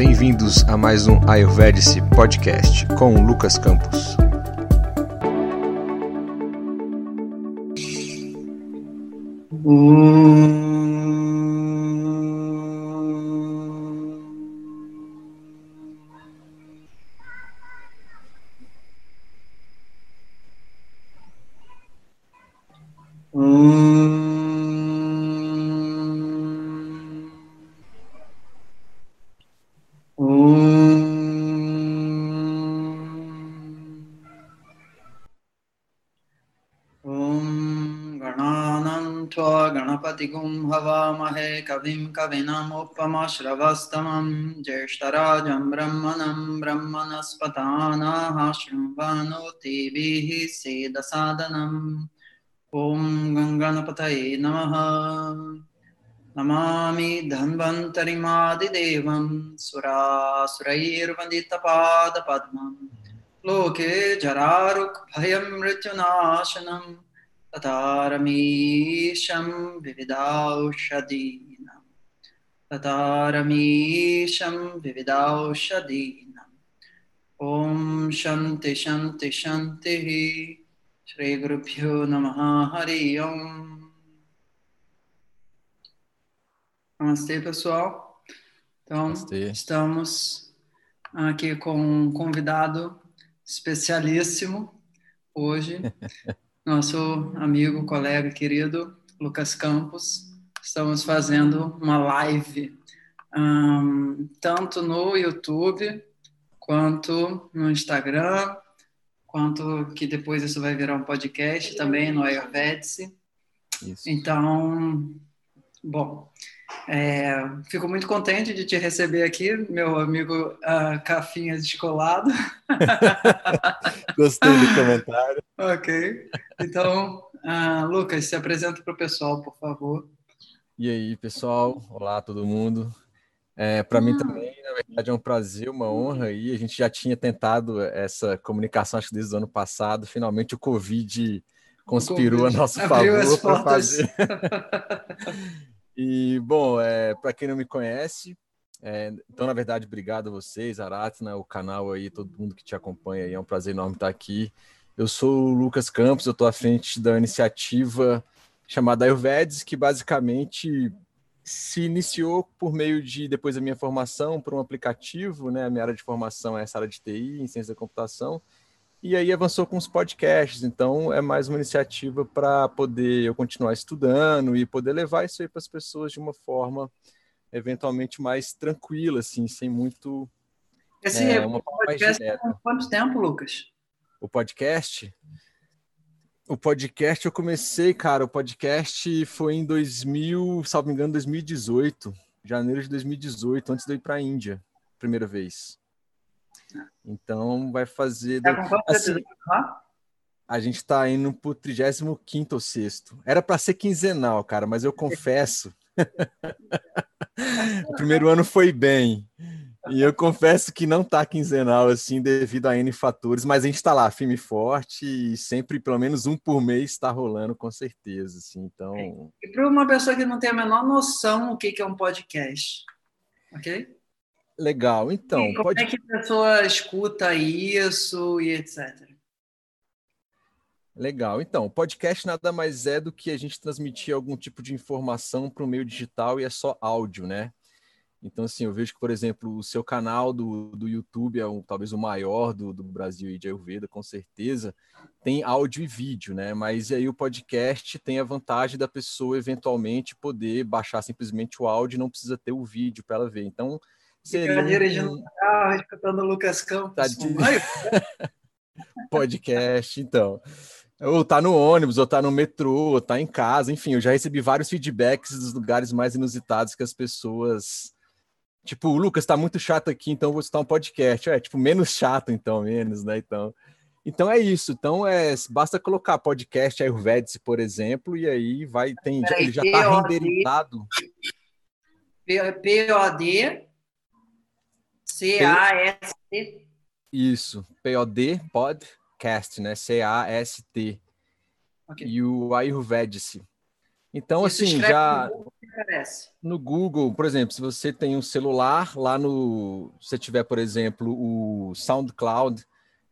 Bem-vindos a mais um Ayurvedic Podcast com Lucas Campos. गणपतिगुं हवामहे कविं कविनमुपमश्रवस्तमं ज्येष्ठराजं ब्रह्मणं ब्रह्मणस्पतानाः शृण्वन्नोतिभिः सेदसादनम् ॐ गङ्गणपतये नमः। नमामि धन्वन्तरिमादिदेवं सुरासुरैर्वन्दितपादपद्मं। लोके जरारुक्भयं मृत्युनाशनम् ततारमीशं विविधौषधीनां ततारमीशं विविधौषधीनाम् ॐ शन्ति शन्ति शन्तिः श्रीगुरुभ्यो नमः हरि ओम् Namastê, pessoal. Então, Namastê. estamos aqui com um convidado especialíssimo hoje, nosso amigo, colega querido Lucas Campos. Estamos fazendo uma live um, tanto no YouTube quanto no Instagram, quanto que depois isso vai virar um podcast também no Ayurvedic. Isso. Então, bom, é, fico muito contente de te receber aqui, meu amigo uh, Cafinha Descolado. Gostei do comentário. ok. Então, uh, Lucas, se apresenta para o pessoal, por favor. E aí, pessoal? Olá, todo mundo. É, para mim também, na verdade, é um prazer, uma honra. E a gente já tinha tentado essa comunicação, acho que desde o ano passado. Finalmente, o Covid conspirou a nosso Abriu as favor para fazer. E, bom, é, para quem não me conhece, é, então, na verdade, obrigado a vocês, Aratna, o canal aí, todo mundo que te acompanha aí, é um prazer enorme estar aqui. Eu sou o Lucas Campos, eu estou à frente da iniciativa chamada Ayurvedes, que basicamente se iniciou por meio de, depois da minha formação, por um aplicativo, né? A minha área de formação é essa área de TI, em ciência da computação, e aí avançou com os podcasts. Então, é mais uma iniciativa para poder eu continuar estudando e poder levar isso aí para as pessoas de uma forma eventualmente mais tranquila, assim, sem muito Esse É, uma mais podcast há quanto tempo, Lucas? o podcast. O podcast eu comecei, cara, o podcast foi em 2000, salvo me engano, 2018, janeiro de 2018, antes de eu ir para a Índia, primeira vez. Então vai fazer Tá com assim, a gente tá indo pro 35 ou sexto. Era para ser quinzenal, cara, mas eu confesso. o primeiro ano foi bem. E eu confesso que não tá quinzenal, assim, devido a N fatores, mas a gente tá lá, firme e forte, e sempre, pelo menos um por mês, tá rolando, com certeza, assim. Então, E para uma pessoa que não tem a menor noção o que é um podcast, ok? Legal. Então, como pode... é que a pessoa escuta isso e etc. Legal. Então, o podcast nada mais é do que a gente transmitir algum tipo de informação para o meio digital e é só áudio, né? Então, assim, eu vejo que, por exemplo, o seu canal do, do YouTube é um, talvez o maior do, do Brasil e de Ayurveda, com certeza, tem áudio e vídeo, né? Mas aí o podcast tem a vantagem da pessoa eventualmente poder baixar simplesmente o áudio e não precisa ter o vídeo para ela ver. Então, seria dirigindo um, carro, escutando o Lucas Campos. Tá de- podcast, então. Ou tá no ônibus, ou tá no metrô, ou tá em casa, enfim, eu já recebi vários feedbacks dos lugares mais inusitados que as pessoas. Tipo, o Lucas tá muito chato aqui, então eu vou escutar um podcast. É, tipo, menos chato, então, menos, né? Então. Então é isso. Então é basta colocar podcast Ayurvedic, por exemplo, e aí vai tem ele já tá Peraí, renderizado. P-O-D C-A-S-T Isso, POD podcast, né? C A S T. Ok. E o Ayurvedic. Então, Isso assim, já no Google, no Google, por exemplo, se você tem um celular, lá no. Se você tiver, por exemplo, o SoundCloud,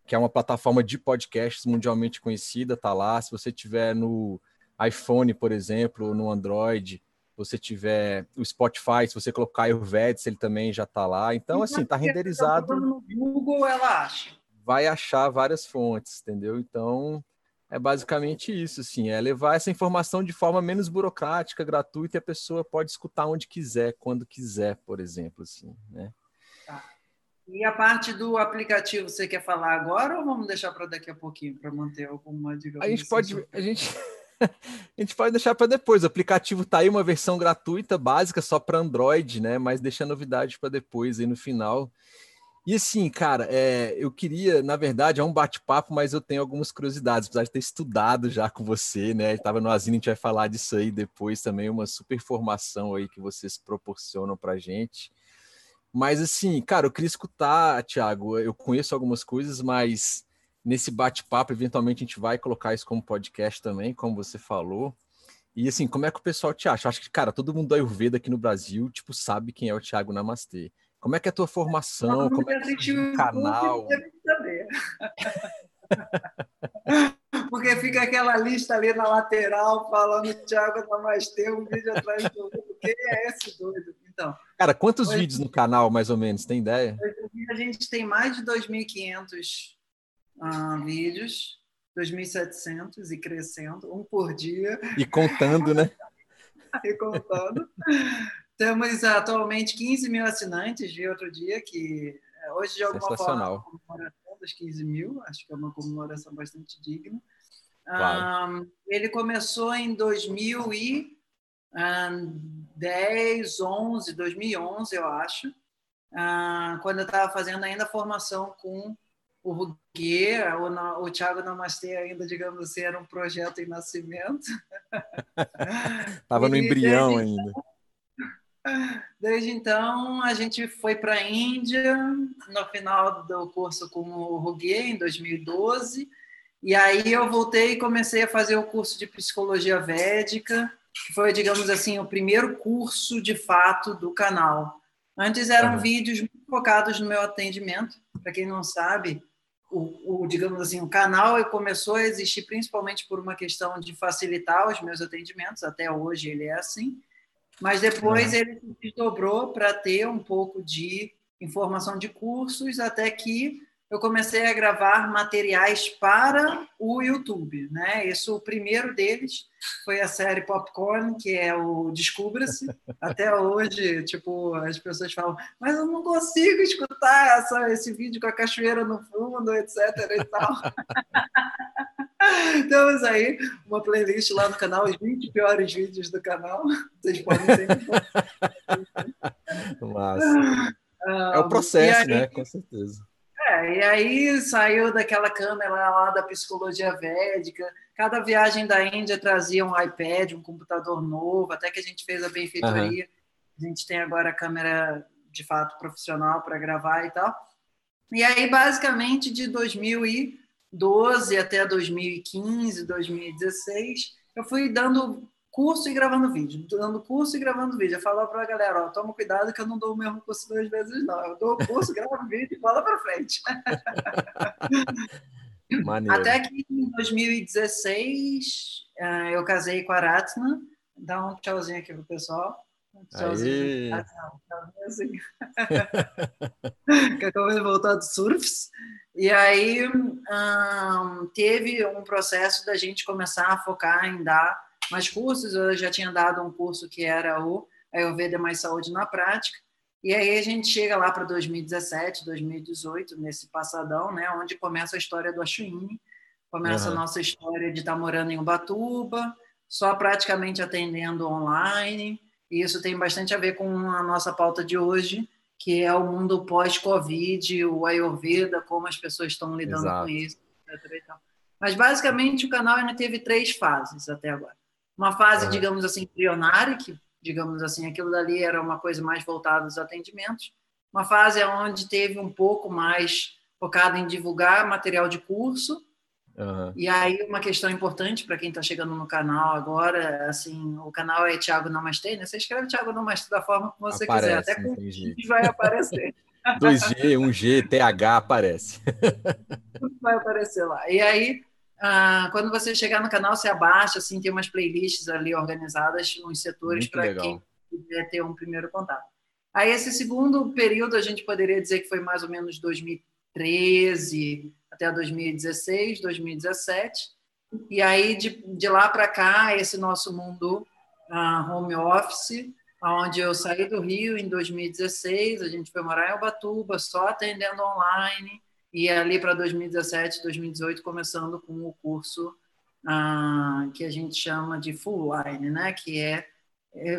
que é uma plataforma de podcasts mundialmente conhecida, tá lá. Se você tiver no iPhone, por exemplo, ou no Android, você tiver o Spotify, se você colocar Ayurvedics, ele também já está lá. Então, assim, está renderizado. No Google, ela acha. Vai achar várias fontes, entendeu? Então, é basicamente isso, assim, é levar essa informação de forma menos burocrática, gratuita, e a pessoa pode escutar onde quiser, quando quiser, por exemplo, assim, né? Tá. E a parte do aplicativo, você quer falar agora ou vamos deixar para daqui a pouquinho, para manter alguma, digamos A gente assim, pode, a gente... a gente pode deixar para depois. O aplicativo tá aí, uma versão gratuita, básica, só para Android, né? Mas deixa novidade para depois, aí no final. E assim, cara, é, eu queria, na verdade, é um bate-papo, mas eu tenho algumas curiosidades, apesar de ter estudado já com você, né? Estava no Asino, a gente vai falar disso aí depois também, uma super formação aí que vocês proporcionam para gente. Mas assim, cara, eu queria escutar, Thiago, eu conheço algumas coisas, mas nesse bate-papo, eventualmente a gente vai colocar isso como podcast também, como você falou. E assim, como é que o pessoal te acha? Eu acho que, cara, todo mundo da Ayurveda aqui no Brasil, tipo, sabe quem é o Thiago Namastê. Como é que é a tua formação? Como é que é o canal? Porque fica aquela lista ali na lateral falando Thiago Namastê, um vídeo atrás do outro. Quem é esse doido? Então, Cara, quantos hoje, vídeos no canal, mais ou menos? Tem ideia? a gente tem mais de 2.500 uh, vídeos, 2.700 e crescendo, um por dia. E contando, né? e contando. Temos atualmente 15 mil assinantes, vi outro dia, que é, hoje de alguma forma comemoração dos 15 mil, acho que é uma comemoração bastante digna. Claro. Um, ele começou em 2010, 11, 2011, eu acho, uh, quando eu estava fazendo ainda a formação com o Ruguê, o, o Thiago Namastê ainda, digamos assim, era um projeto em nascimento. Estava no embrião desde ainda. Então, desde então, a gente foi para a Índia no final do curso com o Ruguê, em 2012. E aí eu voltei e comecei a fazer o curso de psicologia védica, que foi, digamos assim, o primeiro curso de fato do canal. Antes eram uhum. vídeos focados no meu atendimento. Para quem não sabe, o, o, digamos assim, o canal começou a existir principalmente por uma questão de facilitar os meus atendimentos, até hoje ele é assim, mas depois uhum. ele se desdobrou para ter um pouco de informação de cursos, até que eu comecei a gravar materiais para o YouTube, né? Isso, o primeiro deles foi a série Popcorn, que é o Descubra-se. Até hoje, tipo, as pessoas falam, mas eu não consigo escutar essa, esse vídeo com a cachoeira no fundo, etc e tal. Temos aí uma playlist lá no canal, os 20 piores vídeos do canal. Vocês podem ter. Massa. é o processo, aí, né? Com certeza. É, e aí saiu daquela câmera lá da psicologia védica. Cada viagem da Índia trazia um iPad, um computador novo, até que a gente fez a benfeitoria. Uhum. A gente tem agora a câmera de fato profissional para gravar e tal. E aí, basicamente, de 2012 até 2015, 2016, eu fui dando curso e gravando vídeo, dando curso e gravando vídeo. Eu falo para a galera, ó, toma cuidado que eu não dou o mesmo curso duas vezes, não. Eu dou o curso, gravo vídeo e bola para frente. Maneiro. Até que em 2016 eh, eu casei com a Aratna. Dá um tchauzinho aqui pro pessoal. Um tchauzinho. Ah, não, tchauzinho assim. que acabou de voltar do surfs. E aí um, teve um processo da gente começar a focar em dar mais cursos. Eu já tinha dado um curso que era o Ayurveda Mais Saúde na Prática. E aí a gente chega lá para 2017, 2018, nesse passadão, né, onde começa a história do Achuine, começa uhum. a nossa história de estar tá morando em Ubatuba, só praticamente atendendo online. E isso tem bastante a ver com a nossa pauta de hoje, que é o mundo pós-Covid, o Ayurveda, como as pessoas estão lidando Exato. com isso, etc. Mas basicamente o canal ainda teve três fases até agora. Uma fase, é. digamos assim, embrionária, que, digamos assim, aquilo dali era uma coisa mais voltada aos atendimentos. Uma fase onde teve um pouco mais focado em divulgar material de curso. Uhum. E aí, uma questão importante para quem está chegando no canal agora, assim, o canal é Thiago Namastê, né? Você escreve Thiago Namastê da forma que você aparece, quiser, até com vai aparecer. 2G, 1G, TH aparece. Vai aparecer lá. E aí, ah, quando você chegar no canal, você abaixa, assim, tem umas playlists ali organizadas, uns setores para quem quiser ter um primeiro contato. Aí, esse segundo período, a gente poderia dizer que foi mais ou menos 2013 até 2016, 2017. E aí, de, de lá para cá, esse nosso mundo uh, home office, onde eu saí do Rio em 2016, a gente foi morar em Ubatuba, só atendendo online, e ali para 2017, 2018, começando com o curso uh, que a gente chama de Full Line, né? que é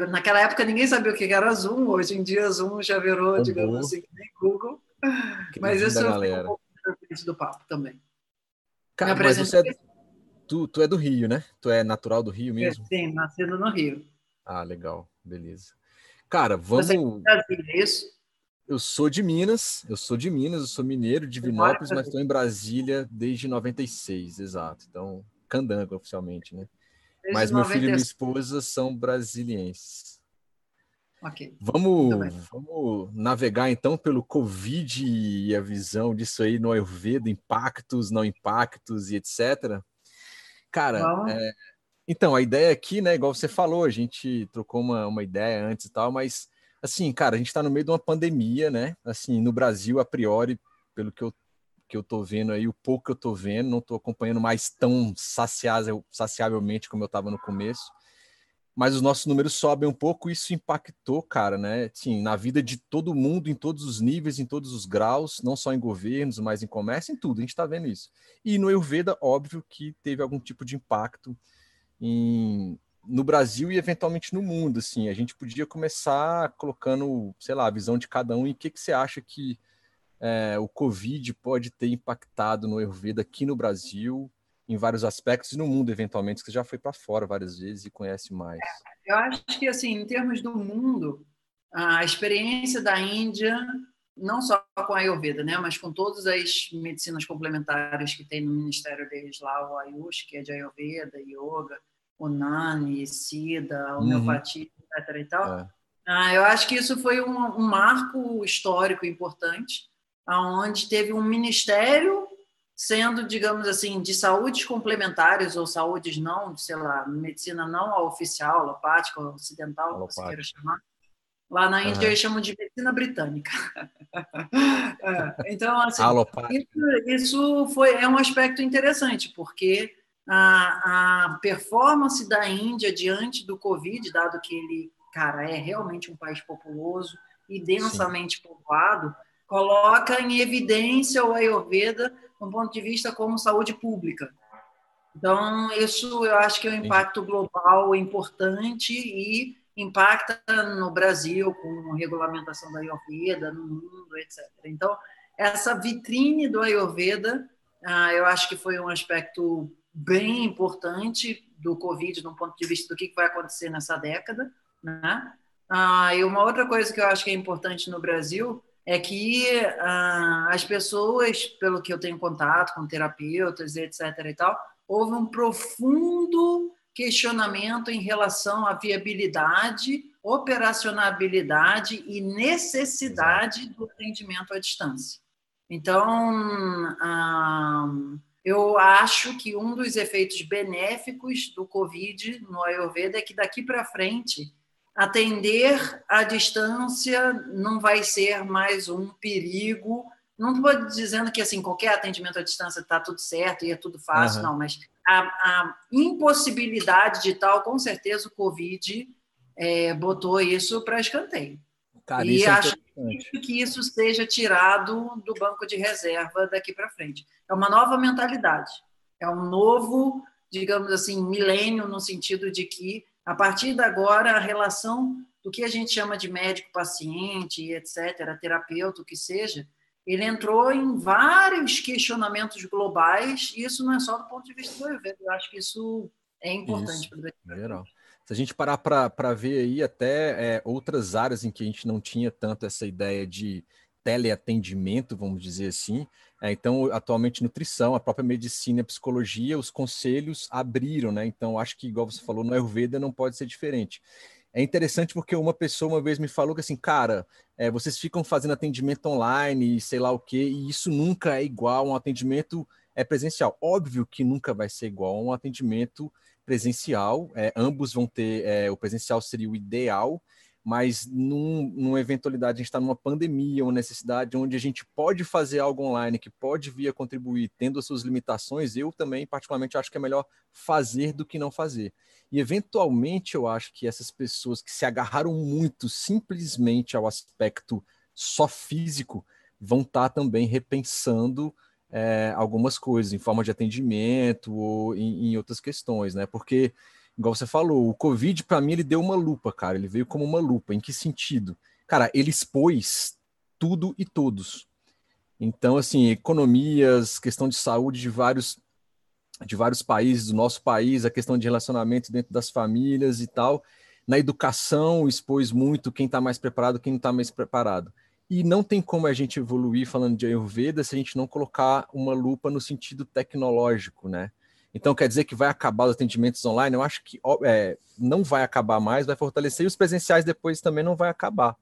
Naquela época ninguém sabia o que era Zoom, hoje em dia Zoom já virou, uhum. digamos assim, nem Google. Que Mas isso é um pouco do papo também. Cara, mas você é, tu, tu é do Rio, né? Tu é natural do Rio mesmo? Sim, nascido no Rio. Ah, legal, beleza. Cara, vamos. Você é é isso? Eu sou de Minas, eu sou de Minas, eu sou mineiro de Vinópolis, mas estou em Brasília desde 96, exato. Então, candanga oficialmente, né? Desde mas meu 90... filho e minha esposa são brasilienses. Ok. Vamos, vamos navegar então pelo Covid e a visão disso aí no Ayurveda, impactos, não impactos e etc. Cara, é, então a ideia aqui, né, igual você falou, a gente trocou uma, uma ideia antes e tal, mas assim, cara, a gente está no meio de uma pandemia, né? Assim, no Brasil, a priori, pelo que eu, que eu tô vendo aí, o pouco que eu tô vendo, não tô acompanhando mais tão saciável, saciavelmente como eu estava no começo mas os nossos números sobem um pouco, isso impactou, cara, né? Sim, na vida de todo mundo, em todos os níveis, em todos os graus, não só em governos, mas em comércio, em tudo, a gente está vendo isso. E no Ayurveda, óbvio que teve algum tipo de impacto em, no Brasil e eventualmente no mundo, assim. A gente podia começar colocando, sei lá, a visão de cada um e o que, que você acha que é, o Covid pode ter impactado no Ayurveda aqui no Brasil, em vários aspectos e no mundo, eventualmente, que você já foi para fora várias vezes e conhece mais. Eu acho que, assim, em termos do mundo, a experiência da Índia, não só com a Ayurveda, né, mas com todas as medicinas complementares que tem no Ministério deles lá, o Ayush, que é de Ayurveda, Yoga, Unani, Sida, uhum. homeopatia, uhum. etc. E tal. É. Ah, eu acho que isso foi um, um marco histórico importante, aonde teve um ministério sendo, digamos assim, de saúdes complementares ou saúdes não, sei lá, medicina não oficial, alopática, ocidental, como você queira chamar. Lá na Índia uhum. eles chamam de medicina britânica. é, então, assim, isso, isso, foi, é um aspecto interessante, porque a, a performance da Índia diante do Covid, dado que ele, cara, é realmente um país populoso e densamente Sim. povoado, coloca em evidência o Ayurveda um ponto de vista como saúde pública. Então, isso eu acho que é um impacto global importante e impacta no Brasil com regulamentação da Ayurveda, no mundo, etc. Então, essa vitrine do Ayurveda, ah, eu acho que foi um aspecto bem importante do Covid, do ponto de vista do que vai acontecer nessa década. Né? Ah, e uma outra coisa que eu acho que é importante no Brasil é que ah, as pessoas, pelo que eu tenho contato com terapeutas, etc. e tal, houve um profundo questionamento em relação à viabilidade, operacionalidade e necessidade do atendimento à distância. Então, ah, eu acho que um dos efeitos benéficos do Covid no Ayurveda é que daqui para frente atender à distância não vai ser mais um perigo. Não estou dizendo que assim qualquer atendimento à distância está tudo certo e é tudo fácil, uhum. não, mas a, a, impossibilidade de tal, com certeza o Covid é, botou isso para escanteio. Cara, e é acho que isso seja tirado do banco de reserva daqui para frente. É uma nova mentalidade, é um novo, digamos assim, milênio no sentido de que a partir de agora, a relação do que a gente chama de médico-paciente, etc., terapeuta, o que seja, ele entrou em vários questionamentos globais, e isso não é só do ponto de vista do Ayurveda, eu acho que isso é importante para geral. Se a gente parar para ver aí até é, outras áreas em que a gente não tinha tanto essa ideia de teleatendimento, vamos dizer assim. É, então, atualmente, nutrição, a própria medicina, a psicologia, os conselhos abriram, né? Então, acho que, igual você falou, no Ayurveda não pode ser diferente. É interessante porque uma pessoa uma vez me falou que assim, cara, é, vocês ficam fazendo atendimento online e sei lá o quê, e isso nunca é igual a um atendimento é, presencial. Óbvio que nunca vai ser igual a um atendimento presencial, é, ambos vão ter, é, o presencial seria o ideal, mas num, numa eventualidade, a gente está numa pandemia, uma necessidade onde a gente pode fazer algo online, que pode vir a contribuir, tendo as suas limitações, eu também, particularmente, acho que é melhor fazer do que não fazer. E, eventualmente, eu acho que essas pessoas que se agarraram muito simplesmente ao aspecto só físico vão estar tá também repensando é, algumas coisas, em forma de atendimento ou em, em outras questões, né? Porque igual você falou, o Covid, para mim, ele deu uma lupa, cara. Ele veio como uma lupa. Em que sentido? Cara, ele expôs tudo e todos. Então, assim, economias, questão de saúde de vários de vários países, do nosso país, a questão de relacionamento dentro das famílias e tal. Na educação, expôs muito quem está mais preparado, quem não está mais preparado. E não tem como a gente evoluir falando de Ayurveda se a gente não colocar uma lupa no sentido tecnológico, né? Então, quer dizer que vai acabar os atendimentos online? Eu acho que é, não vai acabar mais, vai fortalecer, e os presenciais depois também não vai acabar.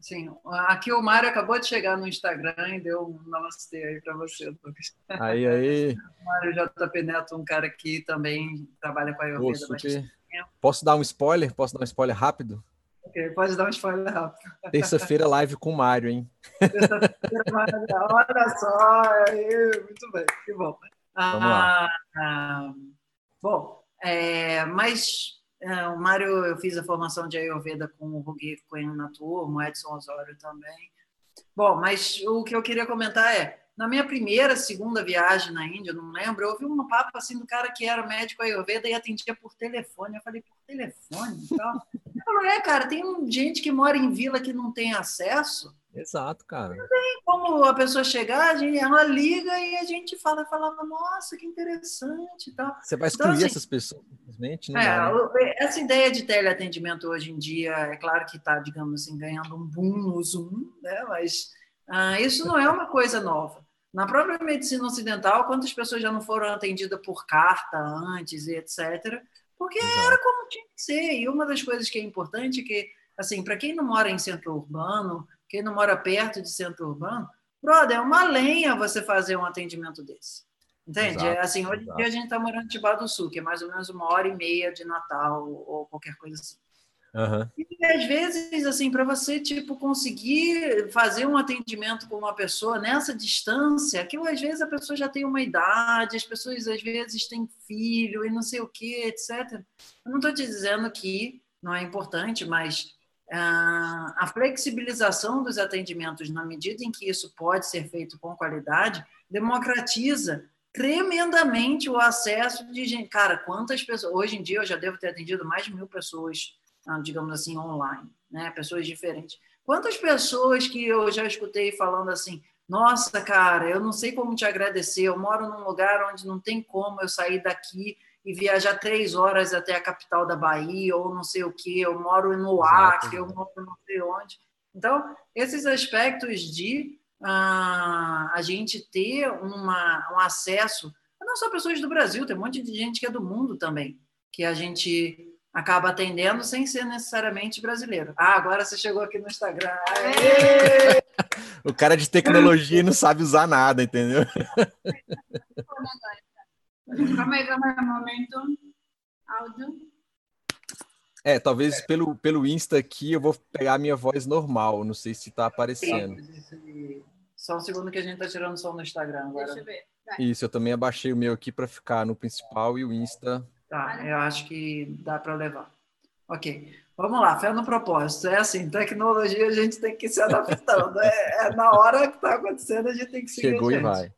Sim, aqui o Mário acabou de chegar no Instagram e deu um namastê aí para você, Lucas. Aí, aí. O Mário JP Neto, um cara que também trabalha com a Ayurveda bastante Posso dar um spoiler? Posso dar um spoiler rápido? Ok, pode dar um spoiler rápido. Terça-feira live com o Mário, hein? Terça-feira, olha só, muito bem, que bom. Vamos lá. Ah, bom, é, mas é, o Mário, eu fiz a formação de Ayurveda com o Rugi Coelho na turma, o Edson Osório também. Bom, mas o que eu queria comentar é, na minha primeira, segunda viagem na Índia, não lembro, eu ouvi um papo assim do cara que era médico Ayurveda e atendia por telefone. Eu falei, por telefone? Então, eu falei, é, cara, tem gente que mora em vila que não tem acesso Exato, cara. Não tem como a pessoa chegar, a gente, ela liga e a gente fala, falava, nossa, que interessante e tal. Você vai excluir então, assim, essas pessoas, simplesmente? Não é, dá, né? Essa ideia de teleatendimento hoje em dia, é claro que está, digamos assim, ganhando um boom no Zoom, né? mas ah, isso não é uma coisa nova. Na própria medicina ocidental, quantas pessoas já não foram atendidas por carta antes e etc., porque Exato. era como tinha que ser. E uma das coisas que é importante é que, assim, para quem não mora em centro urbano, quem não mora perto de centro urbano, brother, é uma lenha você fazer um atendimento desse. Entende? Exato, é assim, hoje em dia a gente está morando em Tibá do Sul, que é mais ou menos uma hora e meia de Natal ou qualquer coisa assim. Uhum. E às vezes, assim, para você tipo conseguir fazer um atendimento com uma pessoa nessa distância, que às vezes a pessoa já tem uma idade, as pessoas às vezes têm filho e não sei o que, etc. Eu não estou te dizendo que não é importante, mas a flexibilização dos atendimentos, na medida em que isso pode ser feito com qualidade, democratiza tremendamente o acesso de gente. Cara, quantas pessoas. Hoje em dia eu já devo ter atendido mais de mil pessoas, ah, digamos assim, online, né? pessoas diferentes. Quantas pessoas que eu já escutei falando assim: nossa, cara, eu não sei como te agradecer, eu moro num lugar onde não tem como eu sair daqui e viajar três horas até a capital da Bahia, ou não sei o que, eu moro no Acre, eu moro não sei onde. Então, esses aspectos de uh, a gente ter uma, um acesso, não só pessoas do Brasil, tem um monte de gente que é do mundo também, que a gente acaba atendendo sem ser necessariamente brasileiro. Ah, agora você chegou aqui no Instagram. Aê! o cara de tecnologia não sabe usar nada, entendeu? Um momento. Áudio. É, talvez pelo, pelo Insta aqui eu vou pegar a minha voz normal. Não sei se está aparecendo. Só um segundo que a gente está tirando som no Instagram agora. Deixa eu ver. Vai. Isso, eu também abaixei o meu aqui para ficar no principal e o Insta. Tá, eu acho que dá para levar. Ok. Vamos lá, fé no propósito. É assim, tecnologia a gente tem que se adaptando. é, é na hora que está acontecendo, a gente tem que seguir. Chegou e vai.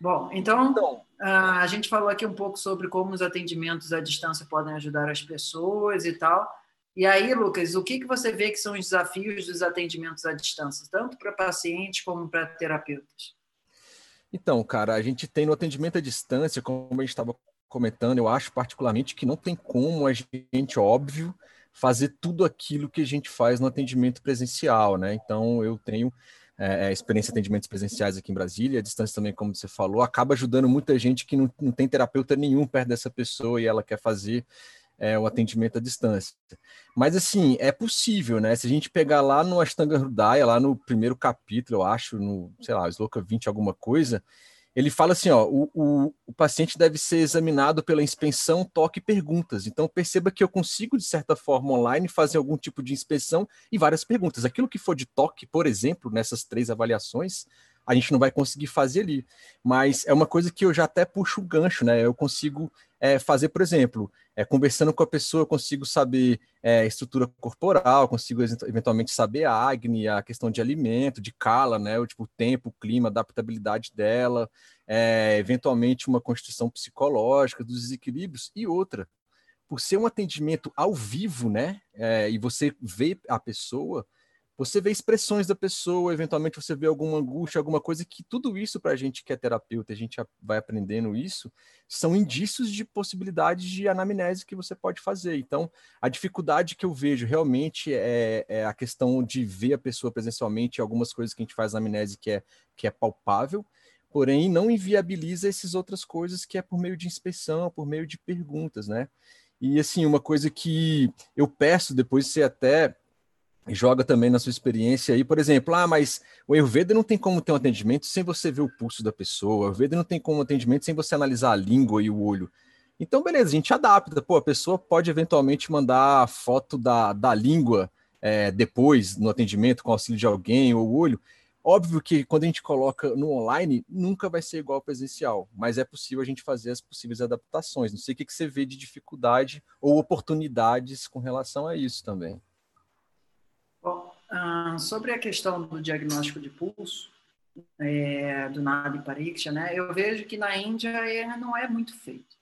Bom, então, então a gente falou aqui um pouco sobre como os atendimentos à distância podem ajudar as pessoas e tal. E aí, Lucas, o que, que você vê que são os desafios dos atendimentos à distância, tanto para pacientes como para terapeutas? Então, cara, a gente tem no atendimento à distância, como a gente estava comentando, eu acho particularmente que não tem como a gente, óbvio, fazer tudo aquilo que a gente faz no atendimento presencial, né? Então, eu tenho é, é, experiência de atendimentos presenciais aqui em Brasília, a distância também, como você falou, acaba ajudando muita gente que não, não tem terapeuta nenhum perto dessa pessoa e ela quer fazer é, o atendimento à distância. Mas, assim, é possível, né? Se a gente pegar lá no Ashtanga Hridaya, lá no primeiro capítulo, eu acho, no, sei lá, Sloka 20, alguma coisa, ele fala assim, ó, o, o, o, paciente deve ser examinado pela inspeção, toque e perguntas. Então, perceba que eu consigo, de certa forma, online, fazer algum tipo de inspeção e várias perguntas. Aquilo que for de toque, por exemplo, nessas três avaliações, a gente não vai conseguir fazer ali. Mas é uma coisa que eu já até puxo o gancho, né? Eu consigo é, fazer, por exemplo, é, conversando com a pessoa, eu consigo saber é, estrutura corporal, consigo eventualmente saber a Agni, a questão de alimento, de cala, né? O tipo tempo, clima, adaptabilidade dela, é, eventualmente uma constituição psicológica, dos desequilíbrios e outra. Por ser um atendimento ao vivo, né? É, e você vê a pessoa, você vê expressões da pessoa, eventualmente você vê alguma angústia, alguma coisa que tudo isso para a gente que é terapeuta, a gente vai aprendendo isso, são indícios de possibilidades de anamnese que você pode fazer. Então, a dificuldade que eu vejo realmente é, é a questão de ver a pessoa presencialmente, algumas coisas que a gente faz na anamnese que é, que é palpável, porém não inviabiliza essas outras coisas que é por meio de inspeção, por meio de perguntas, né? E assim, uma coisa que eu peço depois você até joga também na sua experiência aí, por exemplo, ah, mas o Ayurveda não tem como ter um atendimento sem você ver o pulso da pessoa, o Ayurveda não tem como atendimento sem você analisar a língua e o olho. Então, beleza, a gente adapta, pô, a pessoa pode eventualmente mandar foto da, da língua é, depois no atendimento com auxílio de alguém ou o olho. Óbvio que quando a gente coloca no online, nunca vai ser igual ao presencial, mas é possível a gente fazer as possíveis adaptações. Não sei o que, que você vê de dificuldade ou oportunidades com relação a isso também. Uh, sobre a questão do diagnóstico de pulso, é, do Nadi Pariksha, né, eu vejo que na Índia ele não é muito feito.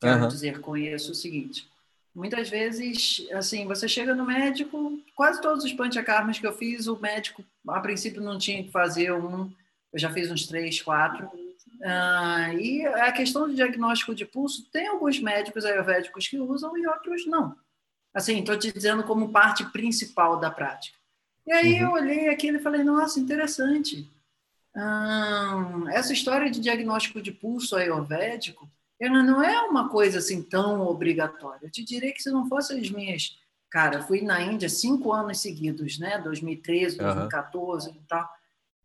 Quero uhum. dizer com isso o seguinte: muitas vezes, assim, você chega no médico, quase todos os panchakarmas que eu fiz, o médico, a princípio, não tinha que fazer um, eu já fiz uns três, quatro. Uh, e a questão do diagnóstico de pulso, tem alguns médicos ayurvédicos que usam e outros não. Assim, estou te dizendo como parte principal da prática. E aí uhum. eu olhei aquilo e falei, nossa, interessante. Hum, essa história de diagnóstico de pulso ayurvédico, ela não é uma coisa assim tão obrigatória. Eu te diria que se não fossem as minhas... Cara, fui na Índia cinco anos seguidos, né? 2013, 2014 uhum. e tal.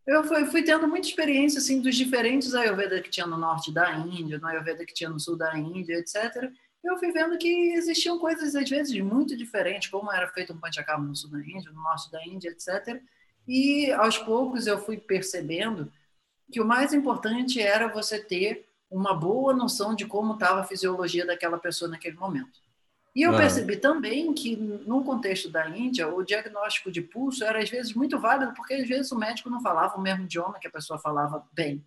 Eu fui, fui, tendo muita experiência assim dos diferentes Ayurveda que tinha no norte da Índia, no Ayurveda que tinha no sul da Índia, etc eu fui vendo que existiam coisas, às vezes, muito diferentes, como era feito um panchakarma no sul da Índia, no norte da Índia, etc. E, aos poucos, eu fui percebendo que o mais importante era você ter uma boa noção de como estava a fisiologia daquela pessoa naquele momento. E eu ah. percebi também que, no contexto da Índia, o diagnóstico de pulso era, às vezes, muito válido, porque, às vezes, o médico não falava o mesmo idioma que a pessoa falava bem.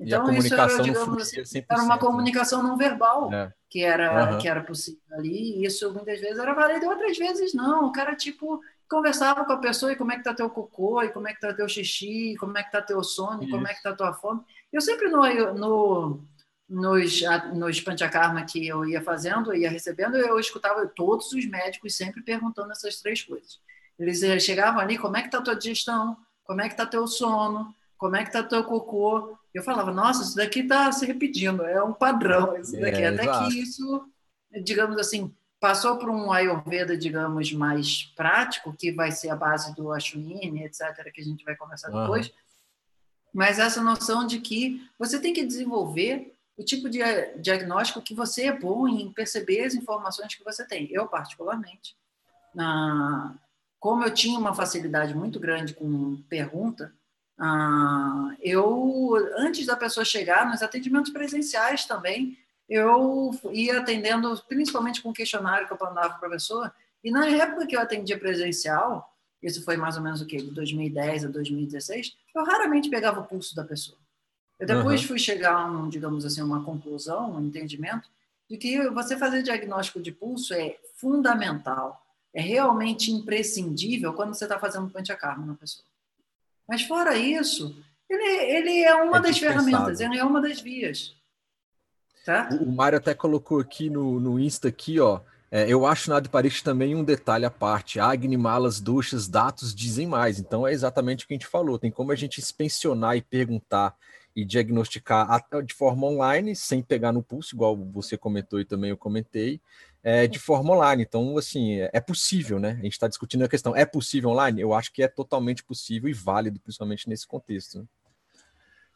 Então, isso era, digamos assim, era uma né? comunicação não verbal é. que, era, uhum. que era possível ali. E isso muitas vezes era válido, outras vezes não. O cara, tipo, conversava com a pessoa e como é que tá teu cocô, e como é que tá teu xixi, como é que tá teu sono, isso. como é que tá tua fome. Eu sempre no, no, nos, nos panchakarma que eu ia fazendo, eu ia recebendo, eu escutava todos os médicos sempre perguntando essas três coisas. Eles eh, chegavam ali, como é que tá tua digestão, como é que tá teu sono, como é que tá teu cocô, eu falava, nossa, isso daqui está se repetindo, é um padrão isso daqui. É, Até exato. que isso, digamos assim, passou por um Ayurveda, digamos, mais prático, que vai ser a base do Ashwini, etc., que a gente vai conversar uhum. depois. Mas essa noção de que você tem que desenvolver o tipo de diagnóstico que você é bom em perceber as informações que você tem. Eu, particularmente, na, como eu tinha uma facilidade muito grande com pergunta, ah, eu, antes da pessoa chegar, nos atendimentos presenciais também, eu ia atendendo, principalmente com questionário que eu mandava para a pessoa, e na época que eu atendia presencial, isso foi mais ou menos o quê? De 2010 a 2016, eu raramente pegava o pulso da pessoa. Eu depois uhum. fui chegar a, um, digamos assim, uma conclusão, um entendimento, de que você fazer diagnóstico de pulso é fundamental, é realmente imprescindível quando você está fazendo panchakarma na pessoa. Mas fora isso, ele, ele é uma é das ferramentas, ele é uma das vias. Tá? O, o Mário até colocou aqui no, no Insta aqui, ó. É, eu acho na de Paris também um detalhe à parte. Agni, malas, duchas, dados dizem mais. Então é exatamente o que a gente falou. Tem como a gente inspecionar e perguntar e diagnosticar de forma online, sem pegar no pulso, igual você comentou e também eu comentei, é, de forma online. Então, assim, é, possível, né? A gente está discutindo a questão, é possível online? Eu acho que é totalmente possível e válido, principalmente nesse contexto. Né?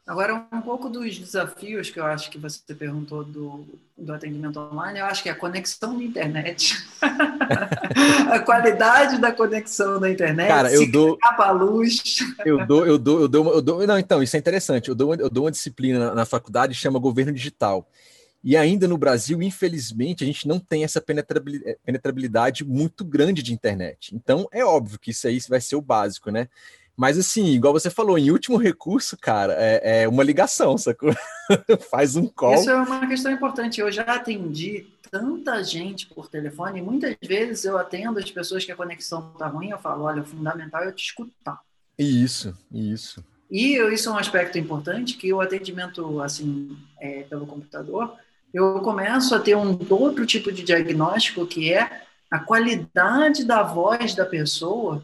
Agora, um pouco dos desafios que eu acho que você perguntou do, do atendimento online, eu acho que é a conexão na internet. a qualidade da conexão na internet. Cara, eu dou. a luz. Eu dou, eu dou, eu dou, eu dou. Não, então, isso é interessante. Eu dou, eu dou uma disciplina na, na faculdade chama governo digital. E ainda no Brasil, infelizmente, a gente não tem essa penetrabilidade muito grande de internet. Então, é óbvio que isso aí vai ser o básico, né? Mas assim, igual você falou, em último recurso, cara, é, é uma ligação, sacou? Faz um call. Isso é uma questão importante. Eu já atendi tanta gente por telefone, e muitas vezes eu atendo as pessoas que a conexão tá ruim, eu falo, olha, o fundamental é eu te escutar. Isso, isso. E isso é um aspecto importante, que o atendimento, assim, é, pelo computador, eu começo a ter um outro tipo de diagnóstico, que é a qualidade da voz da pessoa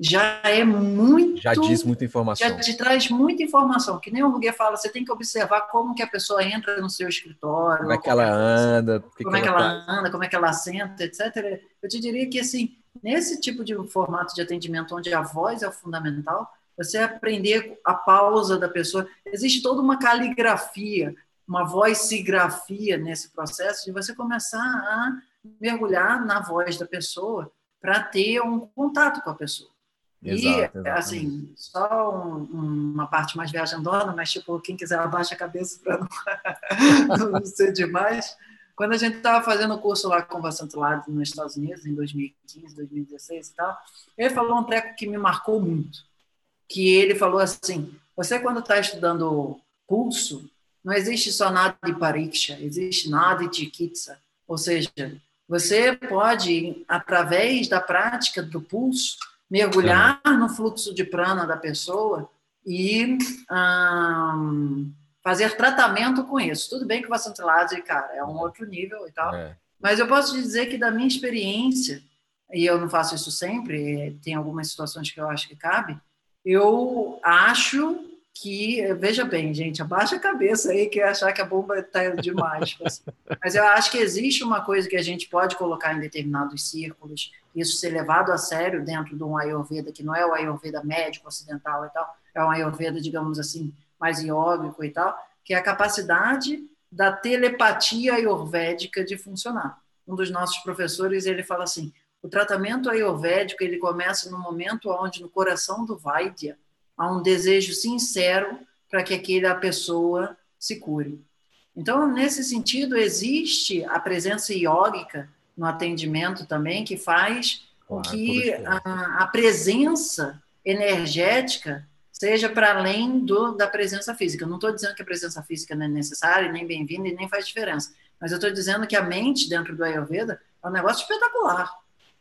já é muito. Já diz muita informação. Já te traz muita informação. Que nem o Ruguet fala, você tem que observar como que a pessoa entra no seu escritório. Como é que ela anda. Como é que ela, tá... anda, como é que ela senta, etc. Eu te diria que, assim, nesse tipo de formato de atendimento, onde a voz é o fundamental, você aprender a pausa da pessoa. Existe toda uma caligrafia, uma voicigrafia nesse processo de você começar a mergulhar na voz da pessoa para ter um contato com a pessoa. Exato, e, assim, só um, uma parte mais viajandona, mas, tipo, quem quiser abaixa a cabeça para não, não ser demais. Quando a gente estava fazendo o curso lá com o Vacentilado nos Estados Unidos, em 2015, 2016 e tal, ele falou um treco que me marcou muito. Que ele falou assim, você quando está estudando pulso, não existe só nada de pariksha, existe nada de kitsa. Ou seja, você pode, através da prática do pulso, mergulhar no fluxo de prana da pessoa e fazer tratamento com isso. Tudo bem que o Vassantilase, cara, é um outro nível e tal, é. mas eu posso dizer que da minha experiência, e eu não faço isso sempre, tem algumas situações que eu acho que cabe, eu acho que, veja bem, gente, abaixa a cabeça aí que achar que a bomba está demais. Mas eu acho que existe uma coisa que a gente pode colocar em determinados círculos, isso ser levado a sério dentro de um Ayurveda, que não é o Ayurveda médico ocidental e tal, é um Ayurveda, digamos assim, mais iógico e tal, que é a capacidade da telepatia ayurvédica de funcionar. Um dos nossos professores, ele fala assim, o tratamento ayurvédico, ele começa no momento onde no coração do Vaidya, há um desejo sincero para que aquela pessoa se cure. Então, nesse sentido, existe a presença iógica no atendimento também, que faz com que a, a, presença energética seja para além do, da presença física. Eu não estou dizendo que a presença física não é necessária, nem bem-vinda e nem faz diferença, mas eu estou dizendo que a mente dentro do Ayurveda é um negócio espetacular.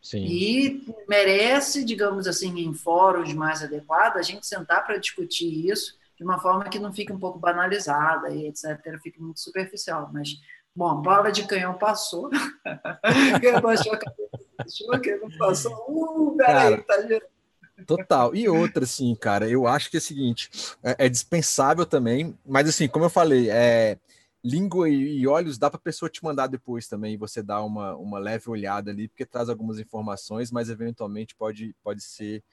Sim. E merece, digamos assim, em fóruns mais adequados, a gente sentar para discutir isso de uma forma que não fique um pouco banalizada e etc., fique muito superficial. Mas, bom, bola de canhão passou. quem abaixou a cabeça, quem não passou, uh, peraí, tá girando. Total. E outra, assim, cara, eu acho que é o seguinte, é, é dispensável também, mas assim, como eu falei, é, língua e, olhos dá para a pessoa te mandar depois também, você dá uma, uma leve olhada ali, porque traz algumas informações, mas eventualmente pode, pode ser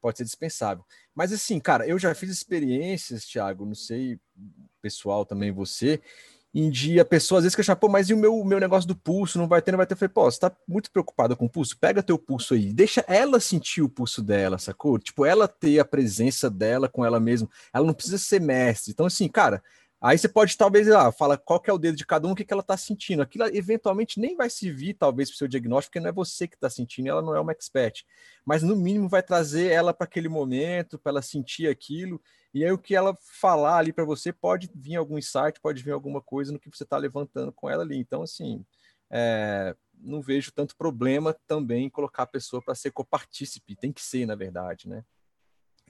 pode ser dispensável. Mas assim, cara, eu já fiz experiências, Thiago, não sei, pessoal também você, em dia a pessoa às vezes quer pô, mas e o meu, meu negócio do pulso não vai ter, não vai ter. Eu falei, pô, você tá muito preocupada com o pulso? Pega teu pulso aí, deixa ela sentir o pulso dela, sacou? Tipo, ela ter a presença dela com ela mesma. Ela não precisa ser mestre. Então, assim, cara, Aí você pode talvez ah, fala qual é o dedo de cada um, o que, que ela está sentindo. Aquilo eventualmente nem vai servir, talvez, para o seu diagnóstico, porque não é você que está sentindo, ela não é uma expert. Mas no mínimo vai trazer ela para aquele momento, para ela sentir aquilo. E aí o que ela falar ali para você pode vir algum insight, pode vir alguma coisa no que você está levantando com ela ali. Então, assim, é, não vejo tanto problema também em colocar a pessoa para ser copartícipe. Tem que ser, na verdade, né?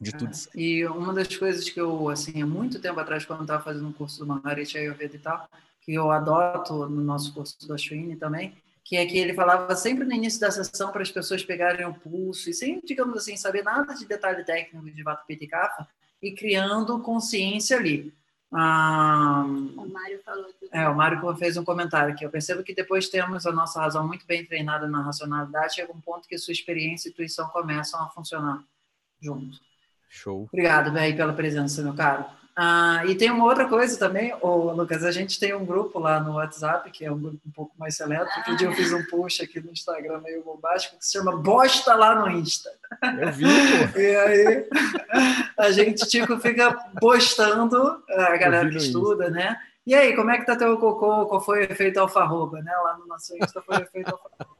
De tudo isso. É, e uma das coisas que eu, assim, há muito tempo atrás, quando estava fazendo um curso do Mahariti Ayurveda e tal, que eu adoto no nosso curso do Ashwini também, que é que ele falava sempre no início da sessão para as pessoas pegarem o pulso e sem, digamos assim, saber nada de detalhe técnico de Vata Pitta e Kapha e criando consciência ali. Ah, o Mário falou. É, o Mário fez um comentário aqui. Eu percebo que depois temos a nossa razão muito bem treinada na racionalidade, chega um ponto que sua experiência e intuição começam a funcionar junto. Show. Obrigado, Véi, pela presença, meu caro. Ah, e tem uma outra coisa também, ô, Lucas, a gente tem um grupo lá no WhatsApp, que é um grupo um pouco mais seleto. Outro dia eu fiz um post aqui no Instagram meio bombástico, que se chama Bosta lá no Insta. Eu vi, pô. E aí a gente tipo, fica postando, a galera que estuda, né? E aí, como é que tá teu cocô? Qual foi o efeito alfarroba, né? Lá no nosso Insta foi o efeito alfarroba.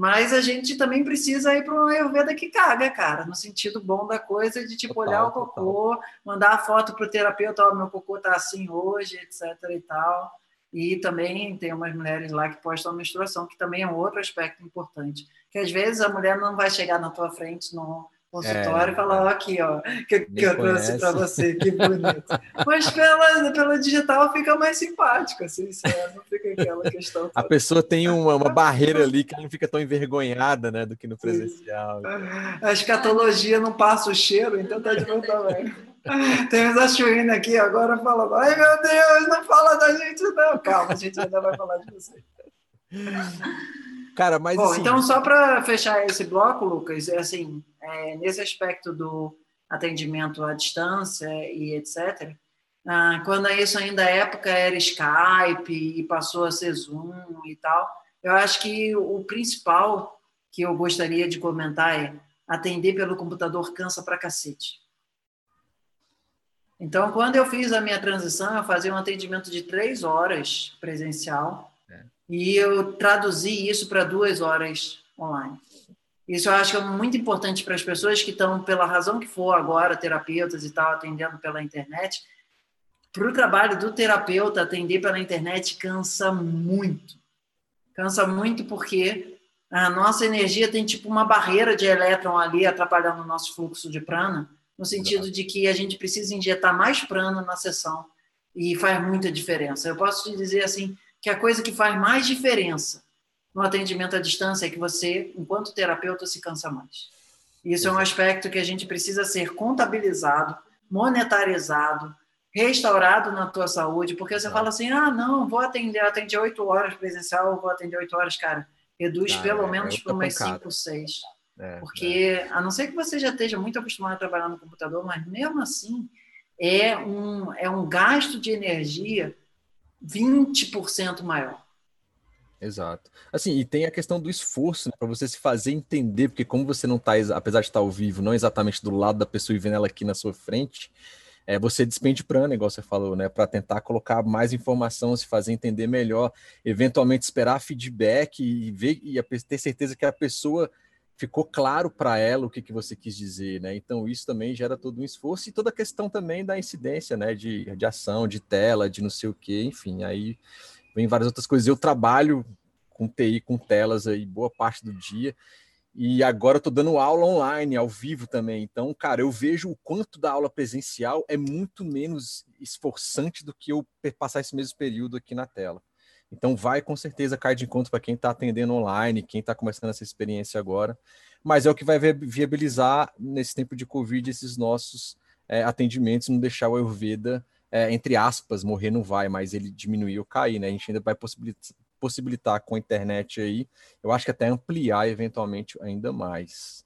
Mas a gente também precisa ir para uma Ayurveda que caga, cara, no sentido bom da coisa, de tipo total, olhar o cocô, total. mandar a foto para o terapeuta, ó, oh, meu cocô tá assim hoje, etc e tal. E também tem umas mulheres lá que postam a menstruação, que também é um outro aspecto importante. Que às vezes a mulher não vai chegar na tua frente no, consultório é, e falar, ó, aqui, ó, que, que eu trouxe para você, que bonito. Mas pela, pela digital fica mais simpático, assim, é, não fica aquela questão. Toda. A pessoa tem uma, uma barreira ali que não fica tão envergonhada, né, do que no presencial. A escatologia não passa o cheiro, então tá de bom também. Temos a Chuína aqui agora falando, ai meu Deus, não fala da gente não. Calma, a gente ainda vai falar de você. Cara, mas Bom, assim... então só para fechar esse bloco, Lucas, é assim, é, nesse aspecto do atendimento à distância e etc. Ah, quando isso ainda a época era Skype e passou a ser Zoom e tal, eu acho que o principal que eu gostaria de comentar é atender pelo computador cansa pra cacete. Então, quando eu fiz a minha transição, eu fazia um atendimento de três horas presencial é. E eu traduzi isso para duas horas online. Isso eu acho que é muito importante para as pessoas que estão, pela razão que for agora, terapeutas e tal, atendendo pela internet. Para o trabalho do terapeuta, atender pela internet cansa muito. Cansa muito porque a nossa energia tem tipo uma barreira de elétron ali atrapalhando o nosso fluxo de prana, no sentido de que a gente precisa injetar mais prana na sessão e faz muita diferença. Eu posso te dizer assim que a coisa que faz mais diferença no atendimento à distância é que você, enquanto terapeuta, se cansa mais. Isso é um aspecto que a gente precisa ser contabilizado, monetarizado, restaurado na tua saúde, porque você fala assim, ah, não, vou atender, atender oito horas presencial, vou atender oito horas, cara, reduz ah, pelo é, menos para umas cinco, seis. É, porque, é. a não ser que você já esteja muito acostumado a trabalhar no computador, mas mesmo assim, é um, é um gasto de energia 20% maior. Exato. Assim, e tem a questão do esforço, né, para você se fazer entender, porque como você não está, apesar de estar ao vivo, não exatamente do lado da pessoa e vendo ela aqui na sua frente, é, você despende prana, igual você falou, né, para tentar colocar mais informação, se fazer entender melhor, eventualmente esperar feedback e ver e ter certeza que a pessoa ficou claro para ela o que, que você quis dizer, né? Então isso também gera todo um esforço e toda a questão também da incidência, né, de, de ação, de tela, de não sei o que, enfim, aí vem várias outras coisas. Eu trabalho com TI, com telas aí boa parte do dia. E agora eu tô dando aula online, ao vivo também. Então, cara, eu vejo o quanto da aula presencial é muito menos esforçante do que eu passar esse mesmo período aqui na tela. Então, vai com certeza cair de encontro para quem está atendendo online, quem está começando essa experiência agora. Mas é o que vai viabilizar, nesse tempo de Covid, esses nossos é, atendimentos, não deixar o Ayurveda é, entre aspas, morrer não vai, mas ele diminuir ou cair, né? A gente ainda vai possibilitar, possibilitar com a internet aí, eu acho que até ampliar eventualmente ainda mais.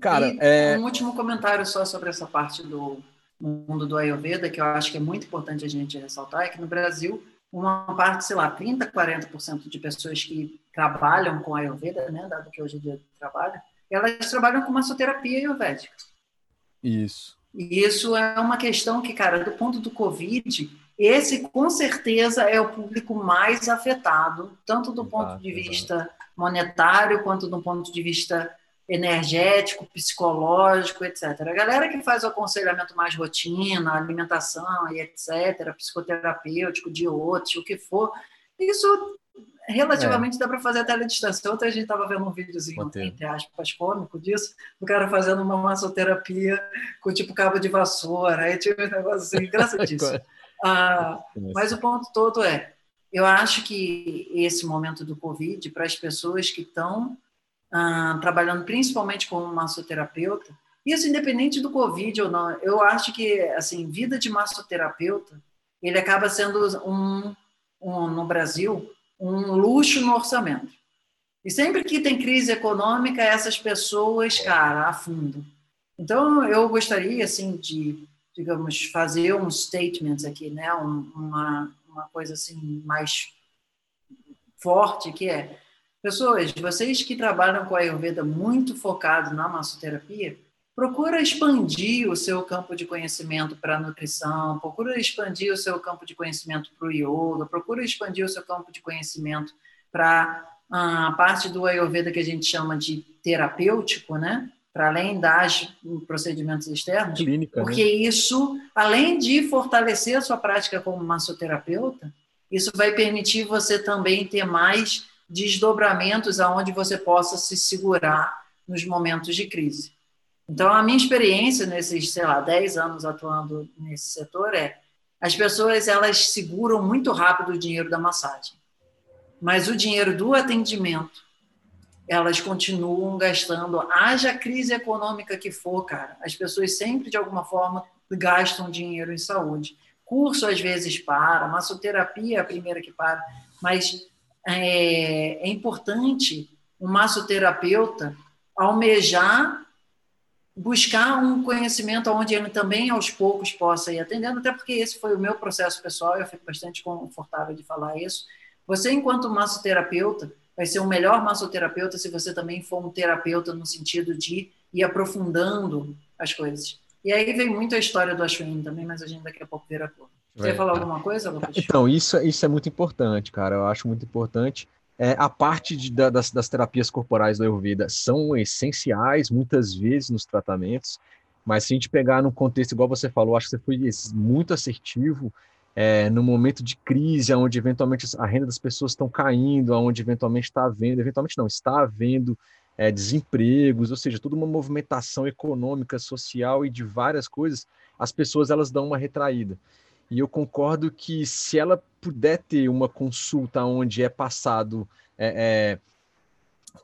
Cara, e é... um último comentário só sobre essa parte do mundo do Ayurveda, que eu acho que é muito importante a gente ressaltar, é que no Brasil, uma parte, sei lá, 30, 40% de pessoas que trabalham com Ayurveda, né, dado que hoje em dia trabalham, elas trabalham com massoterapia ayurvédica. Isso. E isso é uma questão que, cara, do ponto do Covid, esse com certeza é o público mais afetado, tanto do ponto de vista monetário quanto do ponto de vista energético, psicológico, etc. A galera que faz o aconselhamento mais rotina, alimentação e etc., psicoterapêutico, de outros, o que for, isso relativamente é. dá para fazer até a distância. Ontem a gente estava vendo um videozinho, entre aspas, cômico disso, do cara fazendo uma massoterapia com tipo cabo de vassoura, aí tinha um negócio assim, engraçadíssimo. ah, mas o ponto todo é, eu acho que esse momento do Covid, para as pessoas que estão ah, trabalhando principalmente como massoterapeuta, isso independente do Covid ou não, eu acho que, assim, vida de massoterapeuta, ele acaba sendo um, um no Brasil, um luxo no orçamento. E sempre que tem crise econômica, essas pessoas, cara, afundam. Então, eu gostaria, assim, de, digamos, fazer um statement aqui, né? uma, uma coisa, assim, mais forte, que é, pessoas, vocês que trabalham com a Ayurveda muito focado na massoterapia, procura expandir o seu campo de conhecimento para a nutrição, procura expandir o seu campo de conhecimento para o yoga, procura expandir o seu campo de conhecimento para a parte do Ayurveda que a gente chama de terapêutico, né? Para além das procedimentos externos, Clínica, porque né? isso, além de fortalecer a sua prática como massoterapeuta, isso vai permitir você também ter mais desdobramentos aonde você possa se segurar nos momentos de crise. Então, a minha experiência nesses, sei lá, 10 anos atuando nesse setor é as pessoas elas seguram muito rápido o dinheiro da massagem. Mas o dinheiro do atendimento, elas continuam gastando, haja crise econômica que for, cara. As pessoas sempre, de alguma forma, gastam dinheiro em saúde. Curso, às vezes, para, massoterapia é a primeira que para, mas é, é importante um massoterapeuta almejar buscar um conhecimento onde ele também aos poucos possa ir atendendo, até porque esse foi o meu processo pessoal, eu fico bastante confortável de falar isso. Você, enquanto massoterapeuta, vai ser o melhor massoterapeuta se você também for um terapeuta no sentido de ir aprofundando as coisas. E aí vem muito a história do Ashwin também, mas a gente daqui a pouco vira cor. Você quer falar alguma coisa, Lucas? Então, isso, isso é muito importante, cara. Eu acho muito importante. É, a parte de, da, das, das, terapias corporais do Ayurveda são essenciais, muitas vezes, nos tratamentos, mas se a gente pegar no contexto, igual você falou, acho que você foi muito assertivo, é, no momento de crise, onde eventualmente a renda das pessoas estão caindo, onde eventualmente está havendo, eventualmente não, está havendo é, desempregos, ou seja, toda uma movimentação econômica, social e de várias coisas, as pessoas elas dão uma retraída. E eu concordo que se ela puder ter uma consulta onde é passado é, é,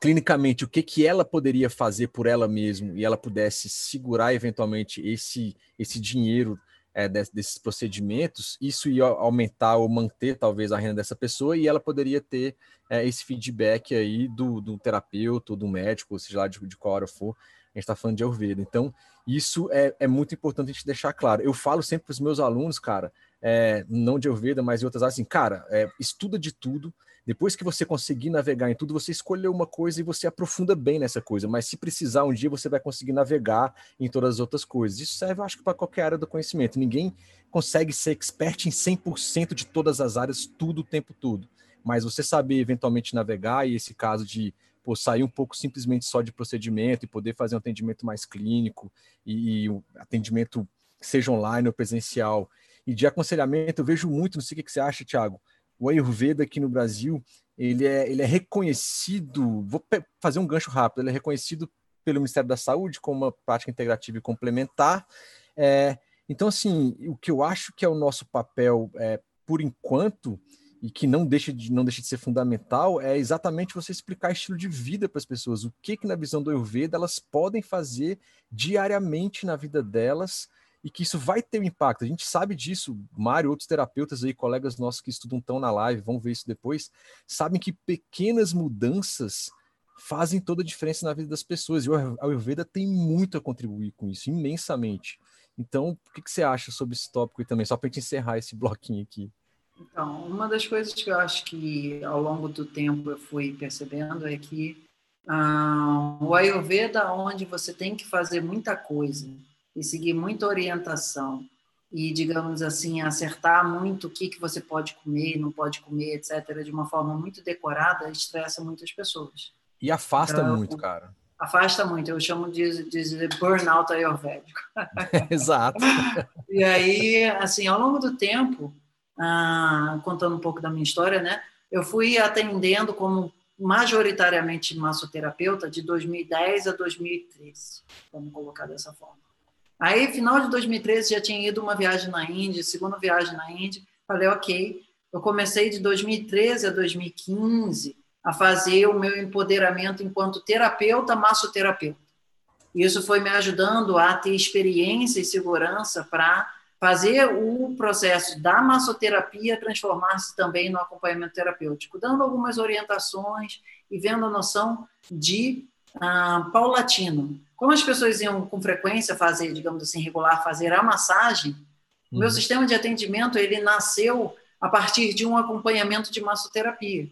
clinicamente o que, que ela poderia fazer por ela mesma e ela pudesse segurar eventualmente esse, esse dinheiro é, desses procedimentos, isso ia aumentar ou manter talvez a renda dessa pessoa e ela poderia ter é, esse feedback aí do, do terapeuta, do médico, seja lá de, de qual hora for, a gente está falando de Ayurveda. Então, isso é, é muito importante a gente deixar claro. Eu falo sempre para os meus alunos, cara, é, não de Ayurveda, mas em outras áreas, assim, cara, é, estuda de tudo. Depois que você conseguir navegar em tudo, você escolheu uma coisa e você aprofunda bem nessa coisa. Mas se precisar, um dia você vai conseguir navegar em todas as outras coisas. Isso serve, acho que, para qualquer área do conhecimento. Ninguém consegue ser expert em 100% de todas as áreas, tudo o tempo todo. Mas você saber eventualmente navegar, e esse caso de pô, sair um pouco simplesmente só de procedimento e poder fazer um atendimento mais clínico e, e atendimento seja online ou presencial. E de aconselhamento, eu vejo muito, não sei o que você acha, Thiago, o Ayurveda aqui no Brasil, ele é, ele é reconhecido, vou fazer um gancho rápido, ele é reconhecido pelo Ministério da Saúde como uma prática integrativa e complementar. É, então, assim, o que eu acho que é o nosso papel, é, por enquanto, e que não deixa de não deixa de ser fundamental é exatamente você explicar estilo de vida para as pessoas, o que que na visão do Ayurveda elas podem fazer diariamente na vida delas e que isso vai ter um impacto. A gente sabe disso, Mário, outros terapeutas aí, colegas nossos que estudam tão na live, vão ver isso depois, sabem que pequenas mudanças fazem toda a diferença na vida das pessoas. E o Ayurveda tem muito a contribuir com isso, imensamente. Então, o que, que você acha sobre esse tópico e também, só para a gente encerrar esse bloquinho aqui? Então, uma das coisas que eu acho que ao longo do tempo eu fui percebendo é que ah, o Ayurveda, onde você tem que fazer muita coisa e seguir muita orientação e, digamos assim, acertar muito o que, que você pode comer, não pode comer, etc., de uma forma muito decorada, estressa muitas pessoas. E afasta então, muito, cara. Afasta muito, eu chamo de, de burnout ayurvédico. Exato. e aí, assim, ao longo do tempo, ah, contando um pouco da minha história, né? Eu fui atendendo como majoritariamente massoterapeuta de 2010 a 2013, vamos colocar dessa forma. Aí, final de 2013, já tinha ido uma viagem na Índia, segunda viagem na Índia, falei, ok, eu comecei de 2013 a 2015 a fazer o meu empoderamento enquanto terapeuta, massoterapeuta. Isso foi me ajudando a ter experiência e segurança para fazer o processo da massoterapia transformar-se também no acompanhamento terapêutico, dando algumas orientações e vendo a noção de ah, paulatino. Como as pessoas iam com frequência fazer, digamos assim, regular, fazer a massagem, o meu uhum. sistema de atendimento ele nasceu a partir de um acompanhamento de massoterapia.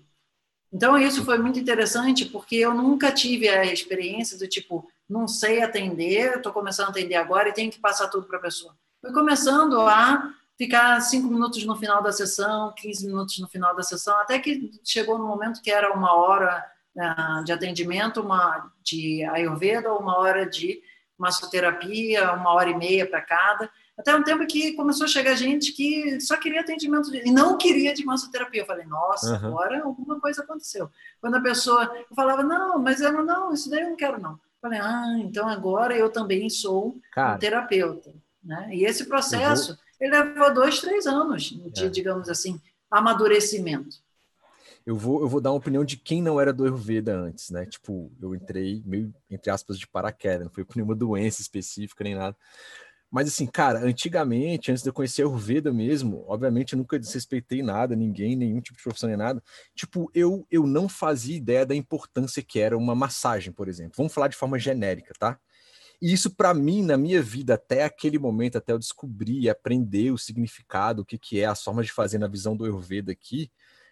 Então, isso foi muito interessante, porque eu nunca tive a experiência do tipo, não sei atender, estou começando a atender agora e tenho que passar tudo para a pessoa. Fui começando a ficar cinco minutos no final da sessão, 15 minutos no final da sessão, até que chegou no momento que era uma hora uh, de atendimento, uma de Ayurveda, uma hora de massoterapia, uma hora e meia para cada. Até um tempo que começou a chegar gente que só queria atendimento de, e não queria de massoterapia. Eu falei, nossa, uhum. agora alguma coisa aconteceu. Quando a pessoa eu falava, não, mas ela não, isso daí eu não quero não. Eu falei, ah, então agora eu também sou um terapeuta. Né? E esse processo, ele levou dois, três anos de, é. digamos assim, amadurecimento. Eu vou, eu vou dar uma opinião de quem não era do Ayurveda antes, né? Tipo, eu entrei meio, entre aspas, de paraquedas, não foi por nenhuma doença específica nem nada. Mas assim, cara, antigamente, antes de eu conhecer a Ayurveda mesmo, obviamente eu nunca desrespeitei nada, ninguém, nenhum tipo de profissão nem nada. Tipo, eu, eu não fazia ideia da importância que era uma massagem, por exemplo. Vamos falar de forma genérica, tá? E isso para mim, na minha vida, até aquele momento, até eu descobrir e aprender o significado, o que, que é as formas de fazer na visão do Ayurveda aqui,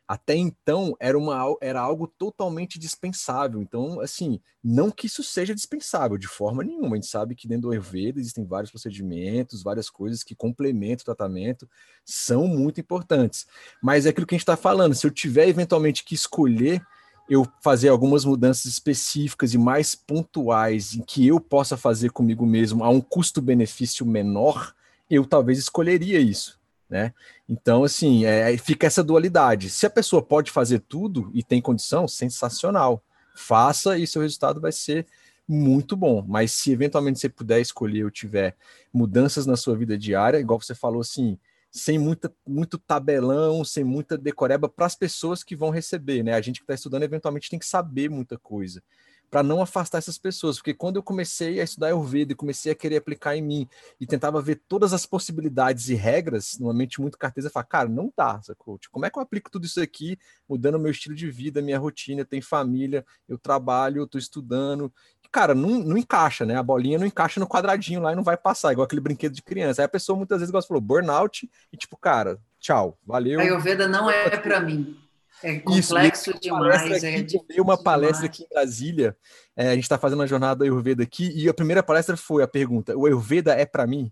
até então era, uma, era algo totalmente dispensável. Então, assim, não que isso seja dispensável de forma nenhuma. A gente sabe que dentro do Ayurveda existem vários procedimentos, várias coisas que complementam o tratamento, são muito importantes. Mas é aquilo que a gente está falando, se eu tiver eventualmente que escolher eu fazer algumas mudanças específicas e mais pontuais em que eu possa fazer comigo mesmo a um custo-benefício menor, eu talvez escolheria isso né? Então, assim, é, fica essa dualidade. Se a pessoa pode fazer tudo e tem condição, sensacional. Faça e seu resultado vai ser muito bom. Mas se eventualmente você puder escolher ou tiver mudanças na sua vida diária, igual você falou assim, sem muita, muito tabelão, sem muita decoreba para as pessoas que vão receber, né? A gente que está estudando eventualmente tem que saber muita coisa para não afastar essas pessoas, porque quando eu comecei a estudar Ayurveda e comecei a querer aplicar em mim e tentava ver todas as possibilidades e regras, numa mente muito cartesa, falava, cara, não dá, sacou? Tipo, como é que eu aplico tudo isso aqui, mudando meu estilo de vida, minha rotina, eu tenho família, eu trabalho, eu tô estudando, cara, não, não encaixa, né? A bolinha não encaixa no quadradinho lá e não vai passar, igual aquele brinquedo de criança. Aí a pessoa muitas vezes gosta falou burnout e tipo, cara, tchau, valeu. A Ayurveda não é para mim. É complexo Isso, demais. É aqui, é uma palestra demais. aqui em Brasília. É, a gente está fazendo a jornada Ayurveda aqui e a primeira palestra foi a pergunta: o Ayurveda é para mim?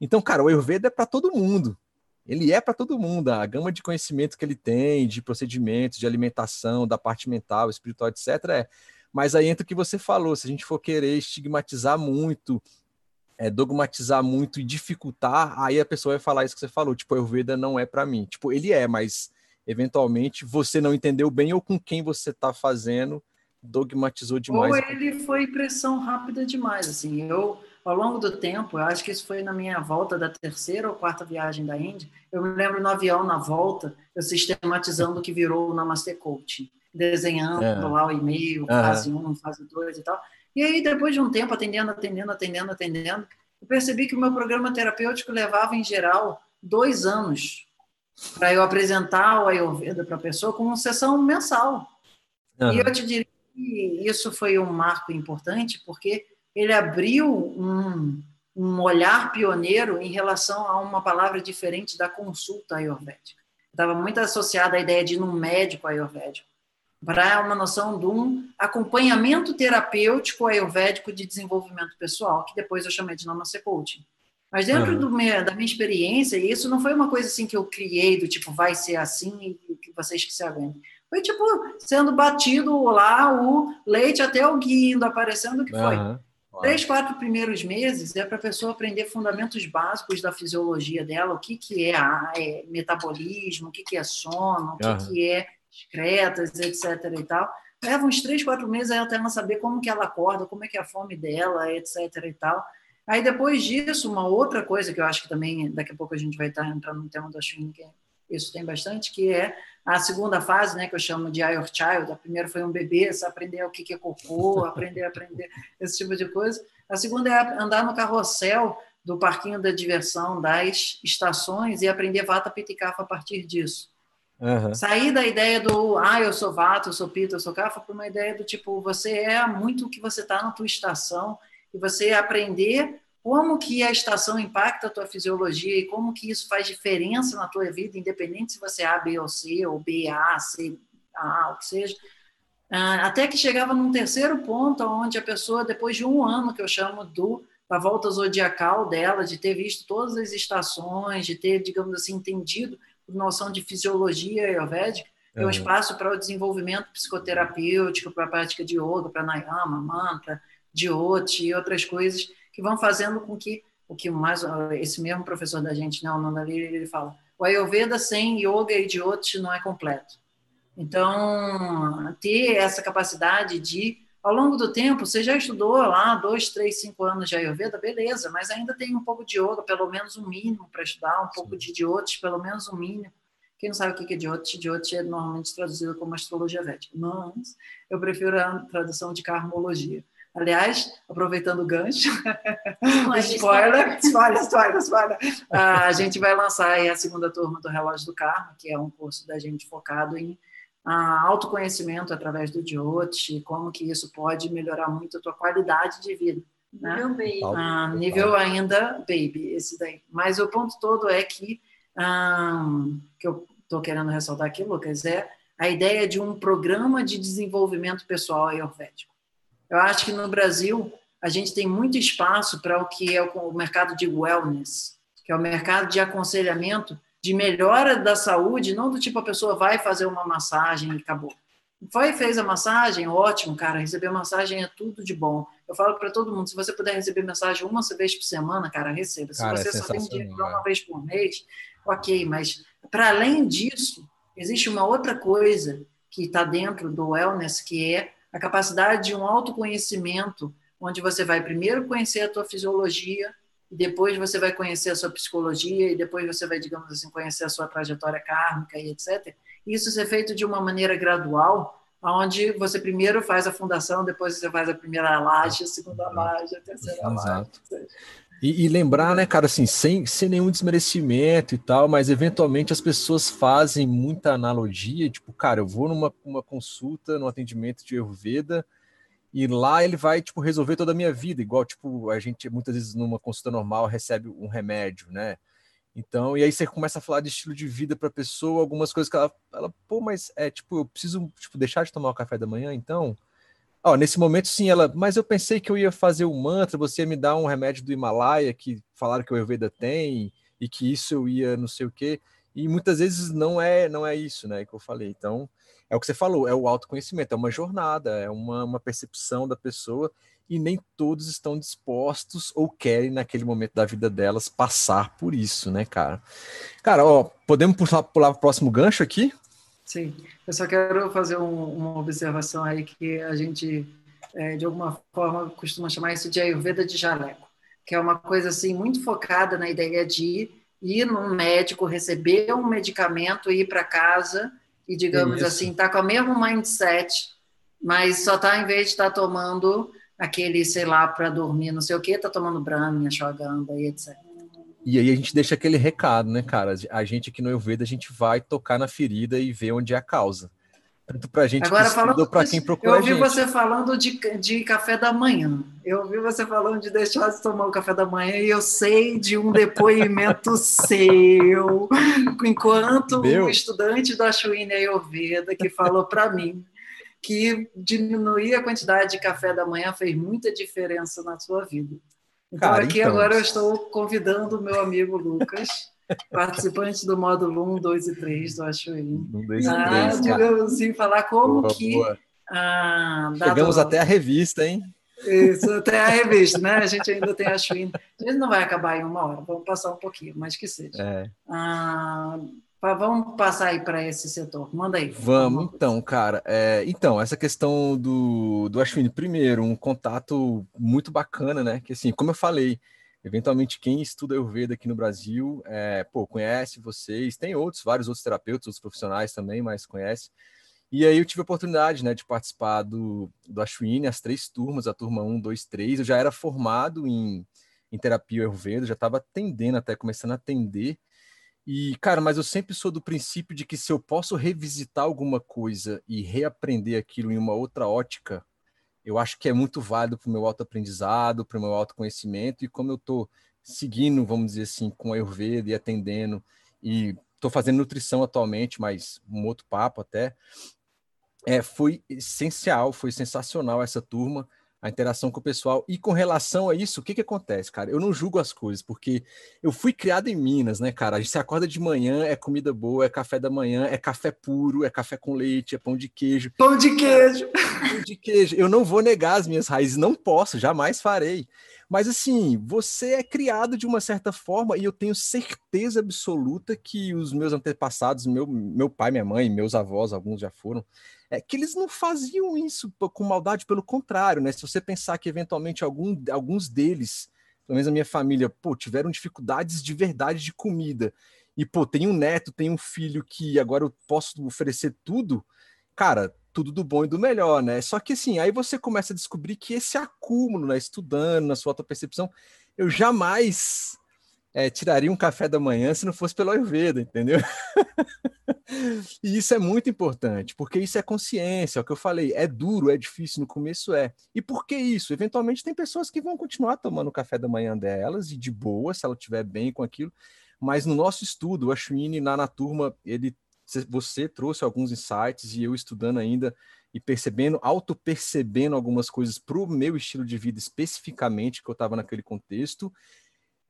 Então, cara, o Ayurveda é para todo mundo. Ele é para todo mundo. A gama de conhecimento que ele tem, de procedimentos, de alimentação, da parte mental, espiritual, etc. É. Mas aí entra o que você falou: se a gente for querer estigmatizar muito, é, dogmatizar muito e dificultar, aí a pessoa vai falar isso que você falou: tipo, Ayurveda não é para mim. Tipo, ele é, mas eventualmente você não entendeu bem ou com quem você está fazendo dogmatizou demais. Ou ele foi pressão rápida demais, assim. Eu, ao longo do tempo, eu acho que isso foi na minha volta da terceira ou quarta viagem da Índia, eu me lembro no avião, na volta, eu sistematizando o que virou o Namaste Coaching, desenhando é. lá o e-mail, fase 1, um, fase 2 e tal. E aí, depois de um tempo, atendendo, atendendo, atendendo, atendendo, eu percebi que o meu programa terapêutico levava, em geral, dois anos para eu apresentar o Ayurveda para a pessoa com sessão mensal. Uhum. E eu te diria que isso foi um marco importante, porque ele abriu um, um olhar pioneiro em relação a uma palavra diferente da consulta ayurvédica. Estava muito associada à ideia de ir num médico ayurvédico, para uma noção de um acompanhamento terapêutico ayurvédico de desenvolvimento pessoal, que depois eu chamei de Namaste Coaching. Mas dentro uhum. meu, da minha experiência, isso não foi uma coisa assim que eu criei, do tipo, vai ser assim e que vocês que se aguentem. Foi tipo, sendo batido lá o leite até o guia indo aparecendo o que foi. Uhum. Três, quatro primeiros meses é para a pessoa aprender fundamentos básicos da fisiologia dela, o que, que é, é metabolismo, o que, que é sono, o uhum. que, que é excretas, etc. e tal. Leva uns três, quatro meses até ela saber como que ela acorda, como é que é a fome dela, etc. e tal. Aí depois disso, uma outra coisa que eu acho que também daqui a pouco a gente vai estar entrando no tema da Schwing, que isso tem bastante, que é a segunda fase, né, que eu chamo de Your Child. A primeira foi um bebê, aprender o que é cocô, aprender, aprender esse tipo de coisa. A segunda é andar no carrossel do parquinho da diversão das estações e aprender vata, pita cafa a partir disso. Uhum. Sair da ideia do, ah, eu sou vata, eu sou pita, eu sou cafa, para uma ideia do tipo, você é muito o que você está na tua estação e você aprender como que a estação impacta a tua fisiologia e como que isso faz diferença na tua vida, independente se você é A, B ou C, ou B, A, C, A, o que seja. Ah, até que chegava num terceiro ponto, onde a pessoa, depois de um ano, que eu chamo do da volta zodiacal dela, de ter visto todas as estações, de ter, digamos assim, entendido noção de fisiologia ayurvédica, é um espaço para o desenvolvimento psicoterapêutico, para a prática de yoga, para pranayama, mantra, dioti e outras coisas que vão fazendo com que o que mais esse mesmo professor da gente, né, o Nandaliri, ele fala, o Ayurveda sem yoga e dioti não é completo. Então, ter essa capacidade de, ao longo do tempo, você já estudou lá dois, três, cinco anos de Ayurveda, beleza, mas ainda tem um pouco de yoga, pelo menos um mínimo para estudar, um pouco de dioti, pelo menos um mínimo. Quem não sabe o que é dioti, dioti é normalmente traduzido como astrologia védica, mas eu prefiro a tradução de karmologia. Aliás, aproveitando o gancho, spoiler, spoiler, spoiler, spoiler. Ah, a gente vai lançar a segunda turma do Relógio do Karma, que é um curso da gente focado em ah, autoconhecimento através do Jyoti, como que isso pode melhorar muito a tua qualidade de vida. Né? Nível baby. Ah, nível ainda baby, esse daí. Mas o ponto todo é que, ah, que eu estou querendo ressaltar aqui, Lucas, é a ideia de um programa de desenvolvimento pessoal ayurvédico. Eu acho que no Brasil a gente tem muito espaço para o que é o mercado de wellness, que é o mercado de aconselhamento de melhora da saúde, não do tipo a pessoa vai fazer uma massagem e acabou. Foi fez a massagem, ótimo, cara. Receber massagem é tudo de bom. Eu falo para todo mundo, se você puder receber massagem uma vez por semana, cara, receba. Se cara, você é só tem dinheiro uma vez por mês, ok. Mas para além disso, existe uma outra coisa que está dentro do wellness, que é a capacidade de um autoconhecimento, onde você vai primeiro conhecer a tua fisiologia, depois você vai conhecer a sua psicologia, e depois você vai, digamos assim, conhecer a sua trajetória kármica e etc. Isso ser feito de uma maneira gradual, onde você primeiro faz a fundação, depois você faz a primeira laje, a segunda laje, a terceira laje. E, e, lembrar, né, cara, assim, sem, sem nenhum desmerecimento e tal, mas eventualmente as pessoas fazem muita analogia, tipo, cara, eu vou numa uma consulta, num atendimento de Ayurveda, e lá ele vai, tipo, resolver toda a minha vida, igual, tipo, a gente muitas vezes numa consulta normal recebe um remédio, né? Então, e aí você começa a falar de estilo de vida para a pessoa, algumas coisas que ela, ela, pô, mas é, tipo, eu preciso, tipo, deixar de tomar o café da manhã, então... Ó, nesse momento, sim, ela. Mas eu pensei que eu ia fazer o um mantra, você ia me dar um remédio do Himalaia que falaram que o Ayurveda tem e que isso eu ia não sei o quê. E muitas vezes não é não é isso, né? Que eu falei. Então, é o que você falou, é o autoconhecimento, é uma jornada, é uma, uma percepção da pessoa e nem todos estão dispostos ou querem naquele momento da vida delas passar por isso, né, cara? Cara, ó, podemos pular, pular para o próximo gancho aqui? Sim, eu só quero fazer um, uma observação aí que a gente, é, de alguma forma, costuma chamar isso de Ayurveda de jaleco, que é uma coisa assim muito focada na ideia de ir num médico, receber um medicamento, ir para casa e, digamos isso. assim, tá com o mesmo mindset, mas só tá, em vez de estar tá tomando aquele, sei lá, para dormir, não sei o que, tá tomando Brahmi, Ashwagandha e etc. E aí a gente deixa aquele recado, né, cara? A gente aqui no Ayurveda, a gente vai tocar na ferida e ver onde é a causa. Tanto para a gente Agora, falando para quem procura Eu ouvi você falando de, de café da manhã. Eu ouvi você falando de deixar de tomar o café da manhã e eu sei de um depoimento seu, enquanto Meu? um estudante da Chuína Ayurveda que falou para mim que diminuir a quantidade de café da manhã fez muita diferença na sua vida. Então, Cara, aqui então... agora eu estou convidando o meu amigo Lucas, participante do módulo 1, 2 e 3 do Achoim, 1, 2 e 3, ah, digamos assim, falar como boa, que... Boa. Ah, Chegamos até a revista, hein? Isso, até a revista, né? A gente ainda tem a Schwinn. A gente não vai acabar em uma hora, vamos passar um pouquinho, mas que seja. É. Ah, Vamos passar aí para esse setor. Manda aí. Vamos, então, cara. É, então, essa questão do, do Ashwini, primeiro, um contato muito bacana, né? Que assim, como eu falei, Eventualmente, quem estuda Ayurveda aqui no Brasil, é, pô, conhece vocês, tem outros, vários outros terapeutas, outros profissionais também, mas conhece. E aí eu tive a oportunidade, né, de participar do, do Ashwini, as três turmas, a turma 1, 2, 3. Eu já era formado em, em terapia Ayurveda, já estava atendendo até, começando a atender. E, cara, mas eu sempre sou do princípio de que se eu posso revisitar alguma coisa e reaprender aquilo em uma outra ótica, eu acho que é muito válido para o meu autoaprendizado, para o meu autoconhecimento, e como eu estou seguindo, vamos dizer assim, com a Ayurveda e atendendo, e estou fazendo nutrição atualmente, mas um outro papo até, é, foi essencial, foi sensacional essa turma, a interação com o pessoal. E com relação a isso, o que que acontece, cara? Eu não julgo as coisas, porque eu fui criado em Minas, né, cara? A gente se acorda de manhã, é comida boa, é café da manhã, é café puro, é café com leite, é pão de queijo. Pão de queijo! Pão de queijo. Eu não vou negar as minhas raízes, não posso, jamais farei. Mas assim, você é criado de uma certa forma e eu tenho certeza absoluta que os meus antepassados, meu, meu pai, minha mãe, meus avós, alguns já foram, é que eles não faziam isso com maldade, pelo contrário, né? Se você pensar que eventualmente algum, alguns deles, pelo menos a minha família, pô, tiveram dificuldades de verdade de comida, e pô, tem um neto, tem um filho que agora eu posso oferecer tudo, cara, tudo do bom e do melhor, né? Só que assim, aí você começa a descobrir que esse acúmulo, né, estudando, na sua autopercepção, eu jamais é, tiraria um café da manhã se não fosse pelo Ayurveda, entendeu? e isso é muito importante, porque isso é consciência, é o que eu falei, é duro, é difícil, no começo é. E por que isso? Eventualmente tem pessoas que vão continuar tomando o café da manhã delas, e de boa, se ela estiver bem com aquilo, mas no nosso estudo, o Ashwini, na, na turma, ele você trouxe alguns insights e eu estudando ainda e percebendo, auto-percebendo algumas coisas para o meu estilo de vida especificamente, que eu estava naquele contexto,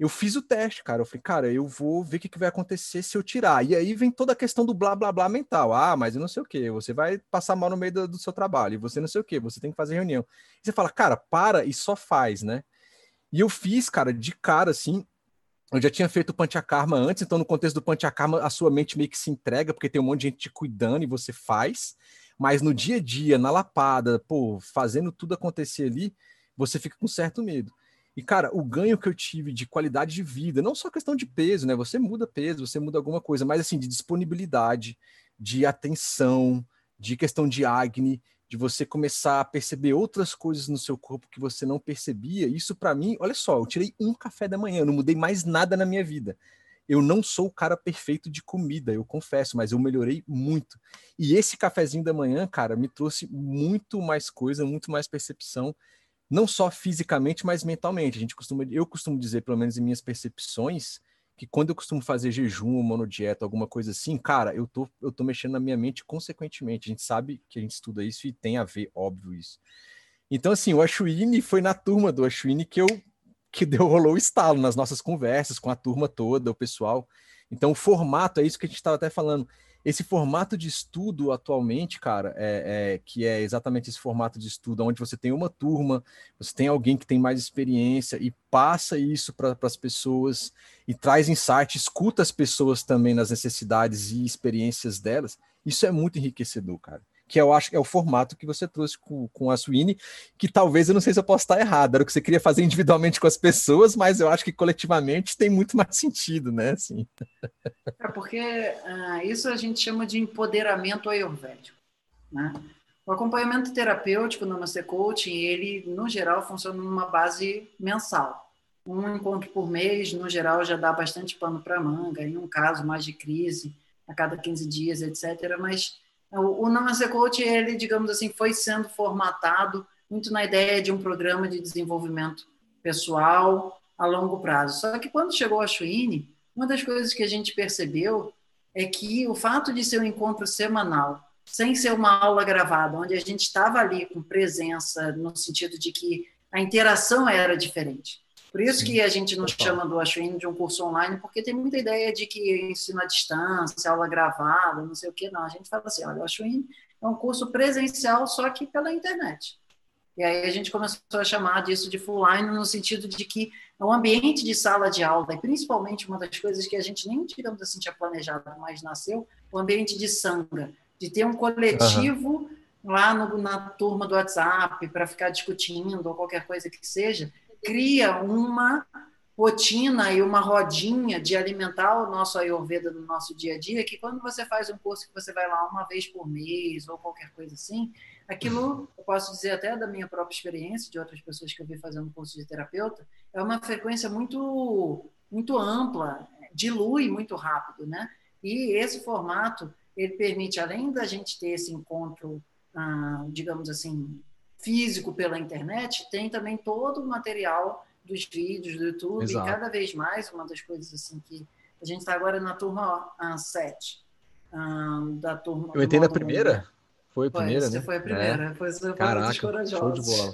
eu fiz o teste, cara. Eu falei, cara, eu vou ver o que, que vai acontecer se eu tirar. E aí vem toda a questão do blá blá blá mental. Ah, mas eu não sei o que. Você vai passar mal no meio do, do seu trabalho. E você não sei o que. Você tem que fazer reunião. E você fala, cara, para e só faz, né? E eu fiz, cara, de cara assim. Eu já tinha feito o Panchakarma antes, então no contexto do Panchakarma a sua mente meio que se entrega, porque tem um monte de gente te cuidando e você faz. Mas no dia a dia, na lapada, pô, fazendo tudo acontecer ali, você fica com certo medo. E, cara, o ganho que eu tive de qualidade de vida, não só questão de peso, né? Você muda peso, você muda alguma coisa, mas assim, de disponibilidade, de atenção, de questão de acne, de você começar a perceber outras coisas no seu corpo que você não percebia. Isso para mim, olha só, eu tirei um café da manhã, não mudei mais nada na minha vida. Eu não sou o cara perfeito de comida, eu confesso, mas eu melhorei muito. E esse cafezinho da manhã, cara, me trouxe muito mais coisa, muito mais percepção não só fisicamente, mas mentalmente. A gente costuma, eu costumo dizer, pelo menos em minhas percepções, que quando eu costumo fazer jejum ou monodieta, alguma coisa assim, cara, eu tô, eu tô mexendo na minha mente consequentemente. A gente sabe que a gente estuda isso e tem a ver, óbvio, isso. Então, assim, o Ashwini foi na turma do Ashwini que eu que deu rolou o estalo nas nossas conversas com a turma toda, o pessoal. Então, o formato é isso que a gente estava até falando esse formato de estudo atualmente, cara, é, é, que é exatamente esse formato de estudo, onde você tem uma turma, você tem alguém que tem mais experiência e passa isso para as pessoas e traz insight, escuta as pessoas também nas necessidades e experiências delas, isso é muito enriquecedor, cara que eu acho que é o formato que você trouxe com, com a Swine, que talvez eu não sei se eu posso estar errado, era o que você queria fazer individualmente com as pessoas, mas eu acho que coletivamente tem muito mais sentido, né? Assim. É porque uh, isso a gente chama de empoderamento ayurvédico, né? O acompanhamento terapêutico no Master Coaching, ele, no geral, funciona numa base mensal. Um encontro por mês, no geral, já dá bastante pano para manga, em um caso mais de crise, a cada 15 dias, etc. Mas o, o Namase Coach, ele, digamos assim, foi sendo formatado muito na ideia de um programa de desenvolvimento pessoal a longo prazo. Só que quando chegou a Chuine, uma das coisas que a gente percebeu é que o fato de ser um encontro semanal, sem ser uma aula gravada, onde a gente estava ali com presença, no sentido de que a interação era diferente. Por isso que a gente não chama do Ashwin de um curso online, porque tem muita ideia de que ensino à distância, aula gravada, não sei o que. Não, a gente fala assim, olha, o Ashwin é um curso presencial, só que pela internet. E aí a gente começou a chamar disso de full line no sentido de que é um ambiente de sala de aula, e principalmente uma das coisas que a gente nem, digamos assim, tinha planejado, mas nasceu, o ambiente de sanga, de ter um coletivo uhum. lá no, na turma do WhatsApp para ficar discutindo ou qualquer coisa que seja, cria uma rotina e uma rodinha de alimentar o nosso Ayurveda no nosso dia a dia, que quando você faz um curso que você vai lá uma vez por mês ou qualquer coisa assim, aquilo, eu posso dizer até da minha própria experiência, de outras pessoas que eu vi fazendo curso de terapeuta, é uma frequência muito, muito ampla, dilui muito rápido, né? E esse formato, ele permite, além da gente ter esse encontro, ah, digamos assim, físico pela internet, tem também todo o material dos vídeos do YouTube, Exato. e cada vez mais, uma das coisas assim que a gente está agora na turma 7, da turma. Eu entrei na primeira? Foi a primeira, foi, né? Foi a primeira, é. foi, foi Caraca, show de bola.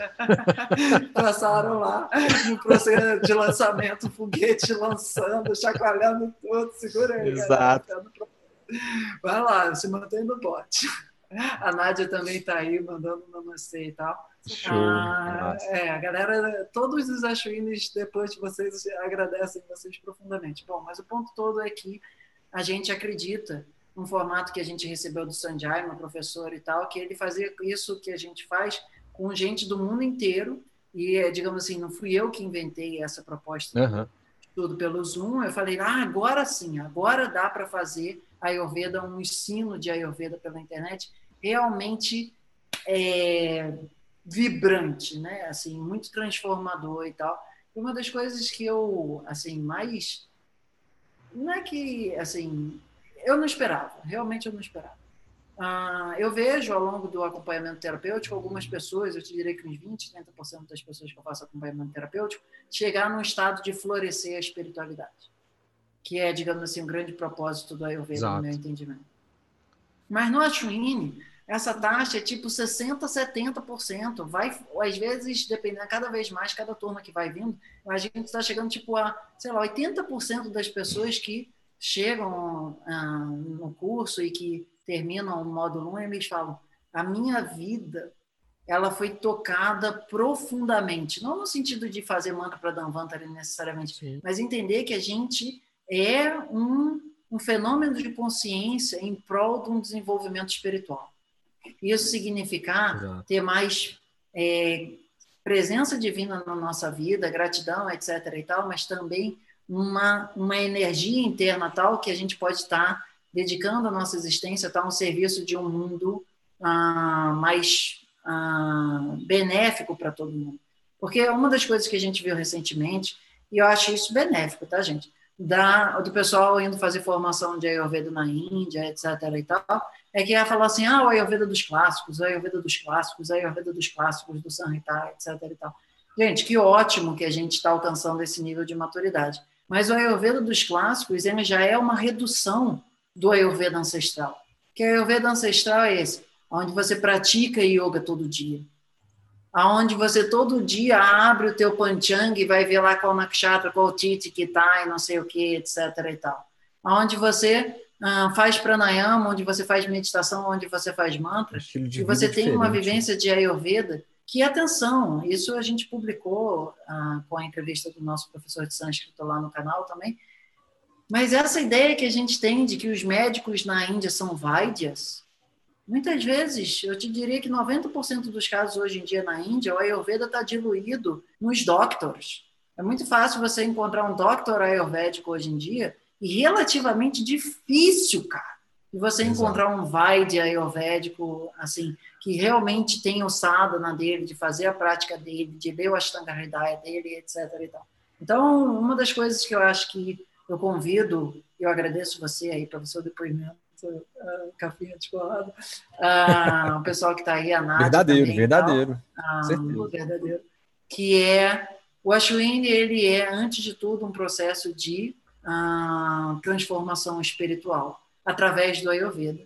Passaram lá no processo de lançamento, foguete lançando, chacoalhando tudo, segura aí. Exato. Galera, Vai lá, se mantém no bote. A Nádia também está aí, mandando namastê e tal. Show. Ah, é, a galera, todos os Ashwinis, depois de vocês, agradecem vocês profundamente. Bom, mas o ponto todo é que a gente acredita num formato que a gente recebeu do Sanjay, uma professora e tal, que ele fazia isso que a gente faz com gente do mundo inteiro. E, digamos assim, não fui eu que inventei essa proposta uhum. tudo pelo Zoom. Eu falei, ah, agora sim, agora dá para fazer Ayurveda, um ensino de Ayurveda pela internet realmente é, vibrante, né? Assim, muito transformador e tal. Uma das coisas que eu, assim, mais não é que, assim, eu não esperava, realmente eu não esperava. Ah, eu vejo ao longo do acompanhamento terapêutico algumas pessoas, eu te direi que uns 20, 30% das pessoas que eu faço acompanhamento terapêutico, chegar num estado de florescer a espiritualidade, que é, digamos assim, um grande propósito do Ayurveda, Exato. no meu entendimento. Mas no Ashwini, essa taxa é tipo 60%, 70%. Vai, às vezes, dependendo, cada vez mais, cada turma que vai vindo, a gente está chegando tipo a, sei lá, 80% das pessoas que chegam ah, no curso e que terminam o módulo 1, eles falam: a minha vida ela foi tocada profundamente, não no sentido de fazer mantra para Danvantari necessariamente, Sim. mas entender que a gente é um, um fenômeno de consciência em prol de um desenvolvimento espiritual. Isso significar Exato. ter mais é, presença divina na nossa vida, gratidão, etc. e tal, mas também uma, uma energia interna tal que a gente pode estar dedicando a nossa existência a um serviço de um mundo ah, mais ah, benéfico para todo mundo. Porque uma das coisas que a gente viu recentemente, e eu acho isso benéfico, tá, gente? Da, do pessoal indo fazer formação de Ayurveda na Índia, etc. e tal, é que ia falar assim, ah, o Ayurveda dos clássicos, o Ayurveda dos clássicos, o Ayurveda dos clássicos, do Sanhita, etc. E tal. Gente, que ótimo que a gente está alcançando esse nível de maturidade. Mas o Ayurveda dos clássicos ele já é uma redução do Ayurveda ancestral. Que o Ayurveda ancestral é esse, onde você pratica yoga todo dia. Aonde você todo dia abre o teu panchang e vai ver lá qual nakshatra, qual titi que tá e não sei o que, etc. e tal. Aonde você ah, faz pranayama, onde você faz meditação, onde você faz mantra, e você tem uma vivência de Ayurveda, que, atenção, isso a gente publicou ah, com a entrevista do nosso professor de sânscrito lá no canal também, mas essa ideia que a gente tem de que os médicos na Índia são vaidyas, muitas vezes, eu te diria que 90% dos casos hoje em dia na Índia, o Ayurveda está diluído nos doctors. É muito fácil você encontrar um doctor ayurvédico hoje em dia e relativamente difícil, cara, de você Exato. encontrar um Vaidya ayurvédico, assim, que realmente tenha o sadhana dele, de fazer a prática dele, de ler o Ashtanga Hridaya dele, etc. E tal. Então, uma das coisas que eu acho que eu convido, eu agradeço você aí pelo seu depoimento, uh, capinha de colado, uh, o pessoal que está aí, a Nádia Verdadeiro, também, verdadeiro. Uh, verdadeiro. Que é, o Ashwini, ele é, antes de tudo, um processo de transformação espiritual através do Ayurveda.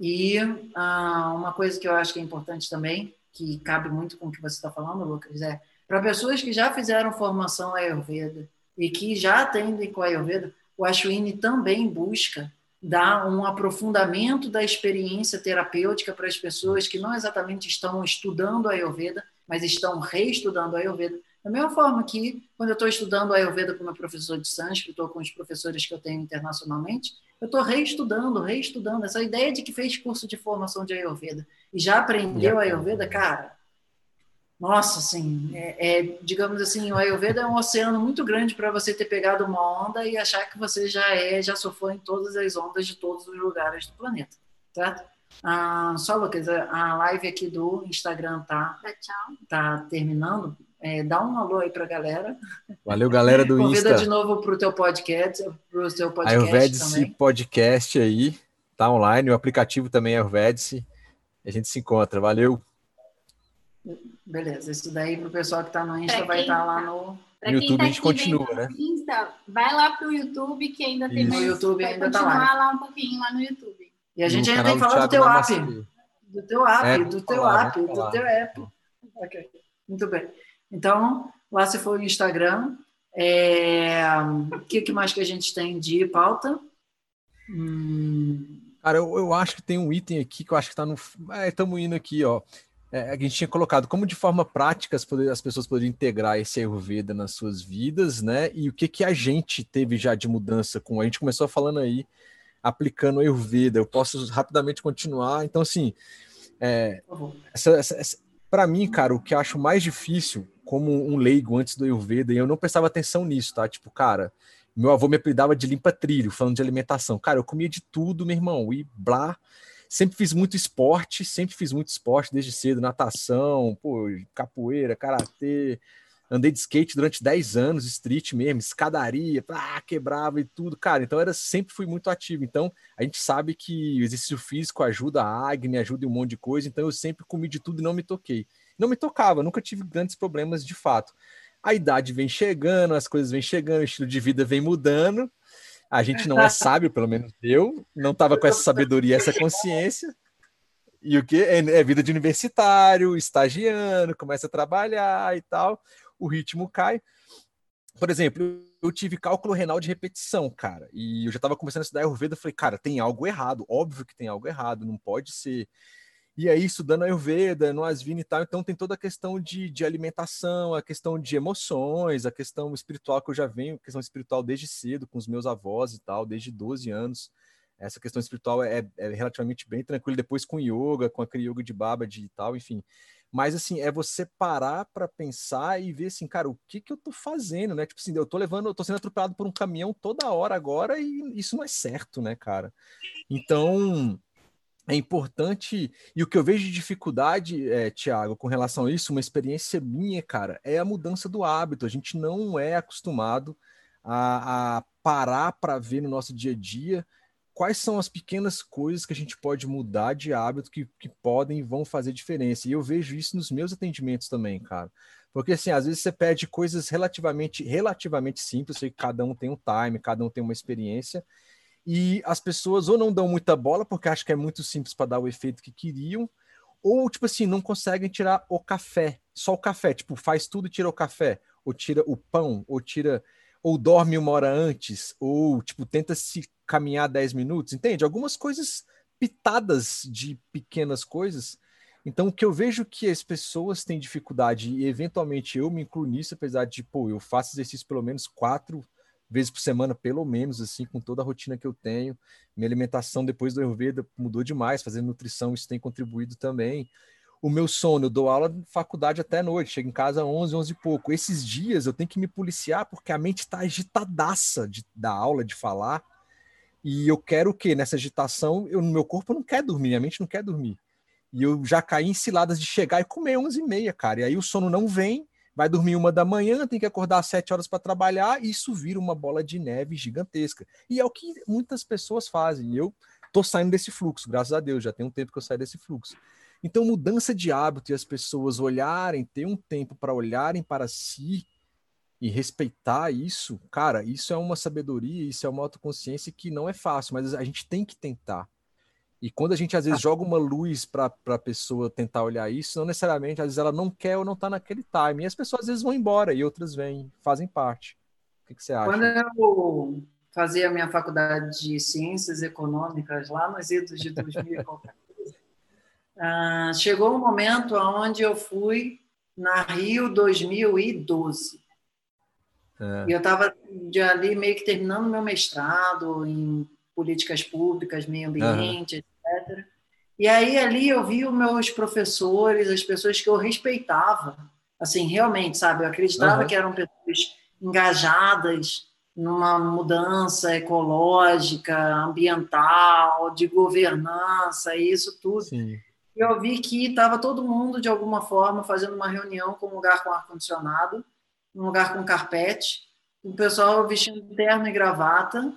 E ah, uma coisa que eu acho que é importante também, que cabe muito com o que você está falando, Lucas, é para pessoas que já fizeram formação Ayurveda e que já atendem com Ayurveda, o Ashwini também busca dar um aprofundamento da experiência terapêutica para as pessoas que não exatamente estão estudando Ayurveda, mas estão reestudando Ayurveda, da mesma forma que, quando eu estou estudando Ayurveda com meu professor de sânscrito ou com os professores que eu tenho internacionalmente, eu estou reestudando, reestudando. Essa ideia de que fez curso de formação de Ayurveda e já aprendeu Ayurveda, cara, nossa, assim, é, é, digamos assim, o Ayurveda é um oceano muito grande para você ter pegado uma onda e achar que você já é, já sofreu em todas as ondas de todos os lugares do planeta, certo? Ah, só, Lucas, a live aqui do Instagram tá, tá terminando. É, dá um alô aí para a galera. Valeu, galera do Convida Insta. Convida de novo para o teu podcast, para o seu podcast Ayurvedice também. Podcast aí, tá online, o aplicativo também é Ayurvedice. A gente se encontra, valeu. Beleza, isso daí para o pessoal que está no Insta vai estar tá lá no. No YouTube tá a gente continua, né? Insta, vai lá para o YouTube que ainda tem Isso. mais. No YouTube vai ainda tá continuar lá. lá um pouquinho lá no YouTube. E a gente ainda tem que falar do teu app. Do teu app, É, do teu falar, app, do teu app. Ok, muito bem. Então, lá se for o Instagram. É, O que, que mais que a gente tem de pauta? Hum, Cara, eu, eu acho que tem um item aqui que eu acho que tá no. Estamos indo aqui, ó. É, a gente tinha colocado como de forma prática as, as pessoas poderiam integrar esse Ayurveda nas suas vidas, né? E o que que a gente teve já de mudança com. A gente começou falando aí, aplicando o Ayurveda. Eu posso rapidamente continuar. Então, assim, é, para mim, cara, o que eu acho mais difícil, como um leigo antes do Ayurveda, e eu não prestava atenção nisso, tá? Tipo, cara, meu avô me apelidava de limpa trilho, falando de alimentação. Cara, eu comia de tudo, meu irmão, e blá. Sempre fiz muito esporte, sempre fiz muito esporte desde cedo, natação, pô, capoeira, karatê. Andei de skate durante 10 anos, street mesmo, escadaria, ah, quebrava e tudo, cara. Então era sempre fui muito ativo. Então a gente sabe que o exercício físico ajuda a acne, ajuda em um monte de coisa. Então eu sempre comi de tudo e não me toquei. Não me tocava, nunca tive grandes problemas de fato. A idade vem chegando, as coisas vêm chegando, o estilo de vida vem mudando. A gente não é sábio, pelo menos eu, não estava com essa sabedoria, essa consciência. E o que? É, é vida de universitário, estagiando, começa a trabalhar e tal, o ritmo cai. Por exemplo, eu tive cálculo renal de repetição, cara, e eu já estava começando a estudar Ayurveda, falei, cara, tem algo errado, óbvio que tem algo errado, não pode ser. E aí, estudando Ayurveda, no Asvini e tal, então tem toda a questão de, de alimentação, a questão de emoções, a questão espiritual que eu já venho, questão espiritual desde cedo, com os meus avós e tal, desde 12 anos. Essa questão espiritual é, é relativamente bem tranquila, depois com yoga, com aquele yoga de Babaji e tal, enfim. Mas, assim, é você parar para pensar e ver, assim, cara, o que que eu tô fazendo, né? Tipo assim, eu tô levando, eu tô sendo atropelado por um caminhão toda hora agora e isso não é certo, né, cara? Então, é importante, e o que eu vejo de dificuldade, é, Tiago, com relação a isso, uma experiência minha, cara, é a mudança do hábito. A gente não é acostumado a, a parar para ver no nosso dia a dia quais são as pequenas coisas que a gente pode mudar de hábito que, que podem e vão fazer diferença. E eu vejo isso nos meus atendimentos também, cara. Porque assim, às vezes você pede coisas relativamente, relativamente simples, sei que cada um tem um time, cada um tem uma experiência, e as pessoas ou não dão muita bola porque acham que é muito simples para dar o efeito que queriam, ou tipo assim, não conseguem tirar o café, só o café, tipo, faz tudo e tira o café, ou tira o pão, ou tira ou dorme uma hora antes, ou tipo, tenta se caminhar 10 minutos, entende? Algumas coisas pitadas de pequenas coisas. Então, o que eu vejo que as pessoas têm dificuldade, e eventualmente eu me incluo nisso, apesar de, pô, eu faço exercício pelo menos quatro vezes por semana, pelo menos, assim, com toda a rotina que eu tenho. Minha alimentação depois do Ayurveda mudou demais, fazendo nutrição, isso tem contribuído também. O meu sono, eu dou aula de faculdade até noite, chego em casa às 11, 11 e pouco. Esses dias eu tenho que me policiar porque a mente está agitadaça de, da aula, de falar. E eu quero o quê? Nessa agitação, eu, meu corpo não quer dormir, minha mente não quer dormir. E eu já caí em ciladas de chegar e comer 11 e meia, cara. E aí o sono não vem, vai dormir uma da manhã, tem que acordar às sete horas para trabalhar, e isso vira uma bola de neve gigantesca. E é o que muitas pessoas fazem. Eu tô saindo desse fluxo, graças a Deus, já tem um tempo que eu saio desse fluxo. Então, mudança de hábito e as pessoas olharem, ter um tempo para olharem para si e respeitar isso, cara, isso é uma sabedoria, isso é uma autoconsciência que não é fácil, mas a gente tem que tentar. E quando a gente às vezes joga uma luz para a pessoa tentar olhar isso, não necessariamente, às vezes ela não quer ou não está naquele time. E as pessoas às vezes vão embora e outras vêm, fazem parte. O que, que você acha? Quando eu fazia a minha faculdade de Ciências Econômicas, lá nos idos de 2000 e qualquer coisa, uh, chegou um momento onde eu fui na Rio 2012. É. E eu estava ali meio que terminando meu mestrado em políticas públicas, meio ambiente, uhum. Etc. E aí ali eu vi os meus professores, as pessoas que eu respeitava, assim, realmente, sabe? Eu acreditava uhum. que eram pessoas engajadas numa mudança ecológica, ambiental, de governança, isso tudo. Sim. Eu vi que estava todo mundo, de alguma forma, fazendo uma reunião com um lugar com ar-condicionado, um lugar com carpete, o pessoal vestindo terno e gravata,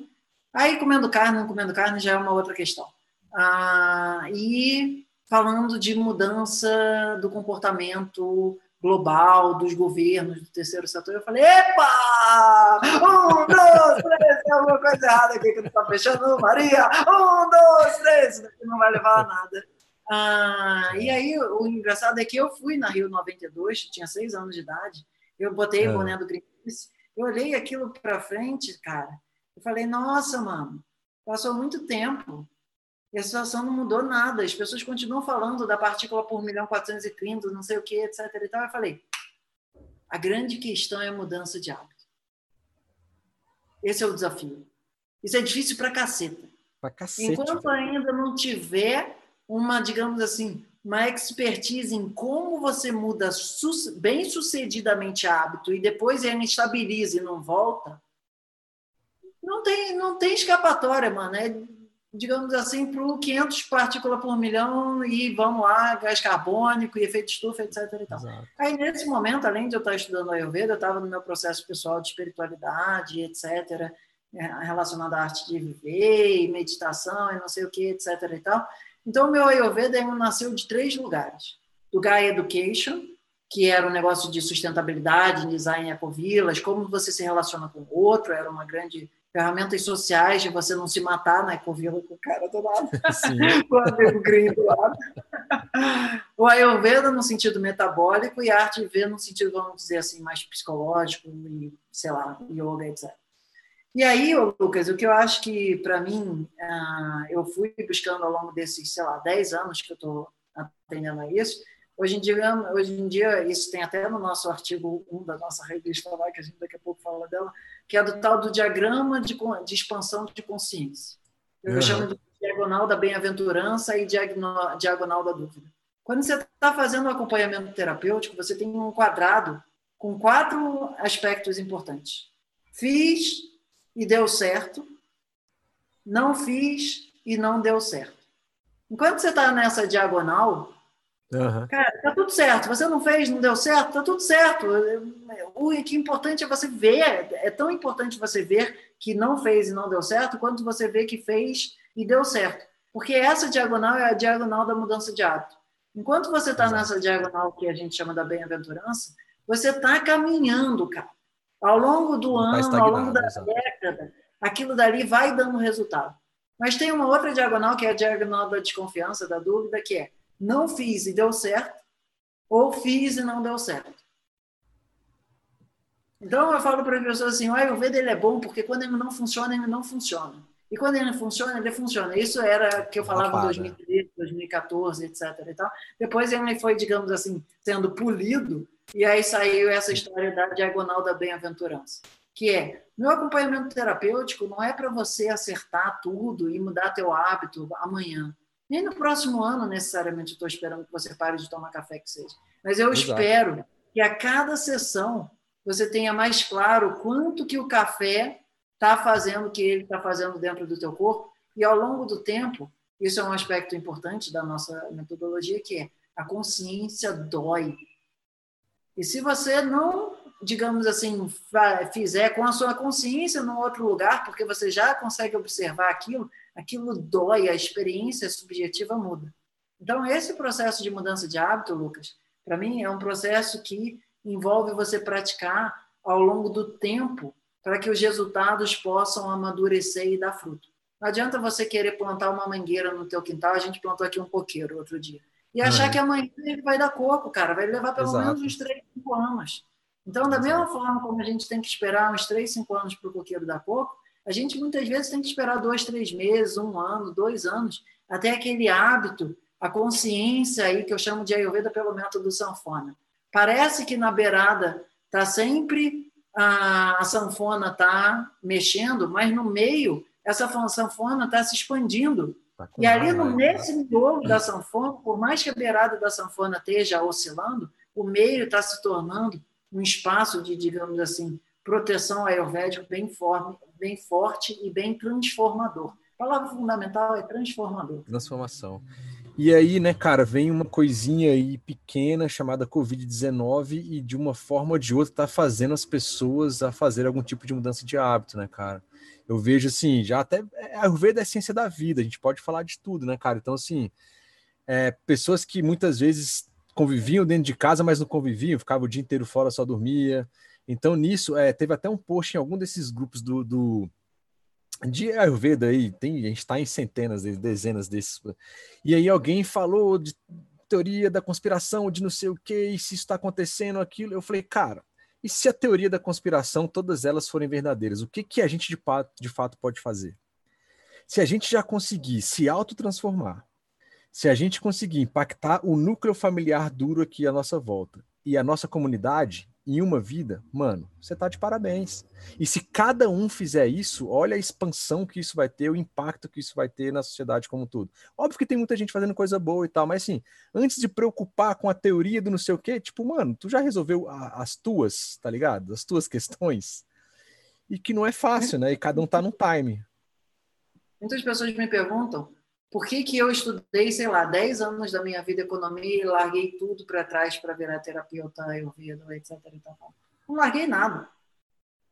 aí comendo carne, não comendo carne já é uma outra questão. Ah, e falando de mudança do comportamento global dos governos do terceiro setor, eu falei, epa! Um, dois, três, tem alguma coisa errada aqui que não está fechando, Maria! Um, dois, três, isso não vai levar a nada. Ah, e aí, o engraçado é que eu fui na Rio 92, tinha seis anos de idade, eu botei o é. boné do Greenpeace, eu olhei aquilo para frente, cara, eu falei, nossa, mano, passou muito tempo, e a situação não mudou nada. As pessoas continuam falando da partícula por milhão 430, não sei o que, etc. E tal. Eu falei, a grande questão é a mudança de hábito. Esse é o desafio. Isso é difícil para caceta. Pra cacete. Enquanto ainda não tiver uma, digamos assim, uma expertise em como você muda bem sucedidamente hábito e depois ele estabiliza e não volta, não tem, não tem escapatória, mano. É digamos assim, para o 500 partículas por milhão e vamos lá, gás carbônico e efeito estufa, etc. E tal. Aí, nesse momento, além de eu estar estudando Ayurveda, eu estava no meu processo pessoal de espiritualidade, etc., é, relacionado à arte de viver e meditação e não sei o que, etc. E tal. Então, o meu Ayurveda nasceu de três lugares. Do Gaia Education, que era um negócio de sustentabilidade, design ecovilas, como você se relaciona com o outro, era uma grande ferramentas sociais de você não se matar na né, Ecovila com o cara do lado, com o amigo gringo do lado. o Ayurveda no sentido metabólico e a arte V no sentido, vamos dizer assim, mais psicológico e, sei lá, yoga, etc. E aí, Lucas, o que eu acho que, para mim, ah, eu fui buscando ao longo desses, sei lá, 10 anos que eu estou atendendo a isso, Hoje em dia, hoje em dia, isso tem até no nosso artigo 1 da nossa revista lá, que a gente daqui a pouco fala dela, que é do tal do diagrama de, de expansão de consciência. Eu uhum. chamo de diagonal da bem-aventurança e diagonal da dúvida. Quando você está fazendo um acompanhamento terapêutico, você tem um quadrado com quatro aspectos importantes. Fiz e deu certo, não fiz e não deu certo. Enquanto você está nessa diagonal, Uhum. Cara, tá tudo certo. Você não fez, não deu certo, tá tudo certo. O que é importante é você ver. É tão importante você ver que não fez e não deu certo, quanto você ver que fez e deu certo. Porque essa diagonal é a diagonal da mudança de hábito. Enquanto você está nessa diagonal que a gente chama da bem-aventurança, você está caminhando, cara. Ao longo do não ano, ao longo da exatamente. década, aquilo dali vai dando resultado. Mas tem uma outra diagonal, que é a diagonal da desconfiança, da dúvida, que é não fiz e deu certo, ou fiz e não deu certo. Então eu falo para as pessoas assim, o Ayurveda ele é bom porque quando ele não funciona, ele não funciona. E quando ele funciona, ele funciona. Isso era que eu falava em 2013, 2014, etc. E tal. Depois ele foi, digamos assim, sendo polido, e aí saiu essa história da diagonal da bem-aventurança, que é, meu acompanhamento terapêutico não é para você acertar tudo e mudar teu hábito amanhã. Nem no próximo ano, necessariamente, estou esperando que você pare de tomar café que seja. Mas eu Exato. espero que a cada sessão você tenha mais claro quanto que o café está fazendo o que ele está fazendo dentro do teu corpo. E ao longo do tempo, isso é um aspecto importante da nossa metodologia, que é a consciência dói. E se você não, digamos assim, fizer com a sua consciência num outro lugar, porque você já consegue observar aquilo, aquilo dói, a experiência subjetiva muda. Então, esse processo de mudança de hábito, Lucas, para mim é um processo que envolve você praticar ao longo do tempo para que os resultados possam amadurecer e dar fruto. Não adianta você querer plantar uma mangueira no teu quintal, a gente plantou aqui um coqueiro outro dia, e achar uhum. que amanhã ele vai dar coco, cara, vai levar pelo Exato. menos uns 3, 5 anos. Então, da mesma forma como a gente tem que esperar uns 3, 5 anos para o coqueiro dar coco, a gente muitas vezes tem que esperar dois, três meses, um ano, dois anos, até aquele hábito, a consciência aí que eu chamo de Ayurveda pelo método sanfona. Parece que na beirada está sempre a, a sanfona está mexendo, mas no meio essa sanfona está se expandindo. Tá e ali, no, nesse miolo da sanfona, por mais que a beirada da sanfona esteja oscilando, o meio está se tornando um espaço de, digamos assim, proteção ayurvédica bem, forme, bem forte e bem transformador. A palavra fundamental é transformador. Transformação. E aí, né, cara, vem uma coisinha aí pequena chamada Covid-19 e de uma forma ou de outra tá fazendo as pessoas a fazer algum tipo de mudança de hábito, né, cara? Eu vejo assim, já até é, a Ayurveda é a ciência da vida, a gente pode falar de tudo, né, cara? Então, assim, é, pessoas que muitas vezes conviviam dentro de casa, mas não conviviam, ficavam o dia inteiro fora, só dormia. Então, nisso, é, teve até um post em algum desses grupos do, do de Ayurveda aí, tem, a gente está em centenas, dezenas desses. E aí alguém falou de teoria da conspiração, de não sei o que, se isso está acontecendo, aquilo. Eu falei, cara, e se a teoria da conspiração, todas elas forem verdadeiras, o que, que a gente de, de fato pode fazer? Se a gente já conseguir se autotransformar, se a gente conseguir impactar o núcleo familiar duro aqui à nossa volta e a nossa comunidade, em uma vida, mano, você tá de parabéns. E se cada um fizer isso, olha a expansão que isso vai ter, o impacto que isso vai ter na sociedade como um todo. Óbvio que tem muita gente fazendo coisa boa e tal, mas assim, antes de preocupar com a teoria do não sei o quê, tipo, mano, tu já resolveu a, as tuas, tá ligado? As tuas questões. E que não é fácil, né? E cada um tá num time. Muitas pessoas me perguntam por que, que eu estudei, sei lá, 10 anos da minha vida economia e larguei tudo para trás para virar terapeuta, ayurveda, etc. Não larguei nada.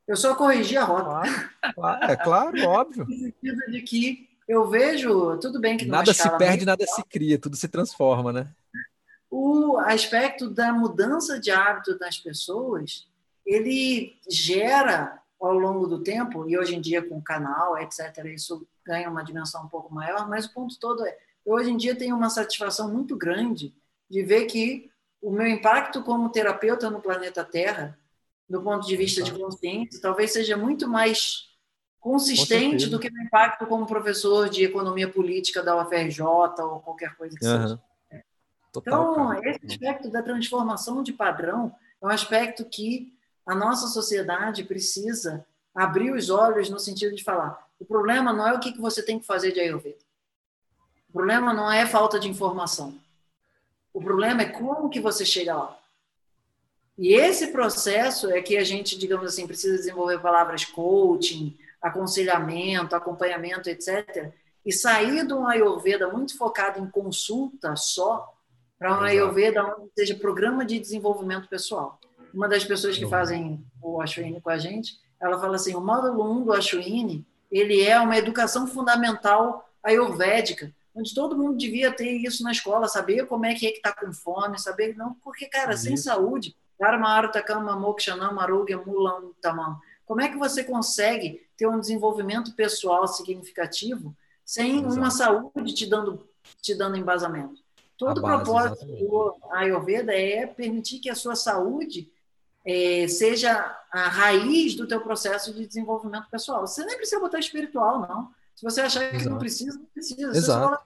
Eu só corrigi a rota. Claro, claro é claro, óbvio. No sentido de que eu vejo, tudo bem que nada se perde, nada se cria, tudo se transforma, né? O aspecto da mudança de hábito das pessoas, ele gera ao longo do tempo, e hoje em dia com o canal, etc., isso ganha uma dimensão um pouco maior, mas o ponto todo é, eu hoje em dia tenho uma satisfação muito grande de ver que o meu impacto como terapeuta no planeta Terra, do ponto de vista de consciência, talvez seja muito mais consistente do que o impacto como professor de economia política da UFRJ ou qualquer coisa que uhum. seja. Total, então, cara. esse aspecto da transformação de padrão é um aspecto que a nossa sociedade precisa abrir os olhos no sentido de falar: o problema não é o que você tem que fazer de Ayurveda. O problema não é falta de informação. O problema é como que você chega lá. E esse processo é que a gente, digamos assim, precisa desenvolver palavras coaching, aconselhamento, acompanhamento, etc. E sair de um Ayurveda muito focado em consulta só para um Ayurveda onde seja programa de desenvolvimento pessoal. Uma das pessoas que fazem o Ashwini com a gente, ela fala assim, o módulo 1 do Ashwini ele é uma educação fundamental ayurvédica, onde todo mundo devia ter isso na escola, saber como é que é que está com fome, saber não, porque cara, sem saúde, como é que você consegue ter um desenvolvimento pessoal significativo sem Exato. uma saúde te dando te dando embasamento? Todo o propósito do Ayurveda é permitir que a sua saúde é, seja a raiz do teu processo de desenvolvimento pessoal. Você nem precisa botar espiritual, não. Se você achar que Exato. não precisa, não precisa. Exato.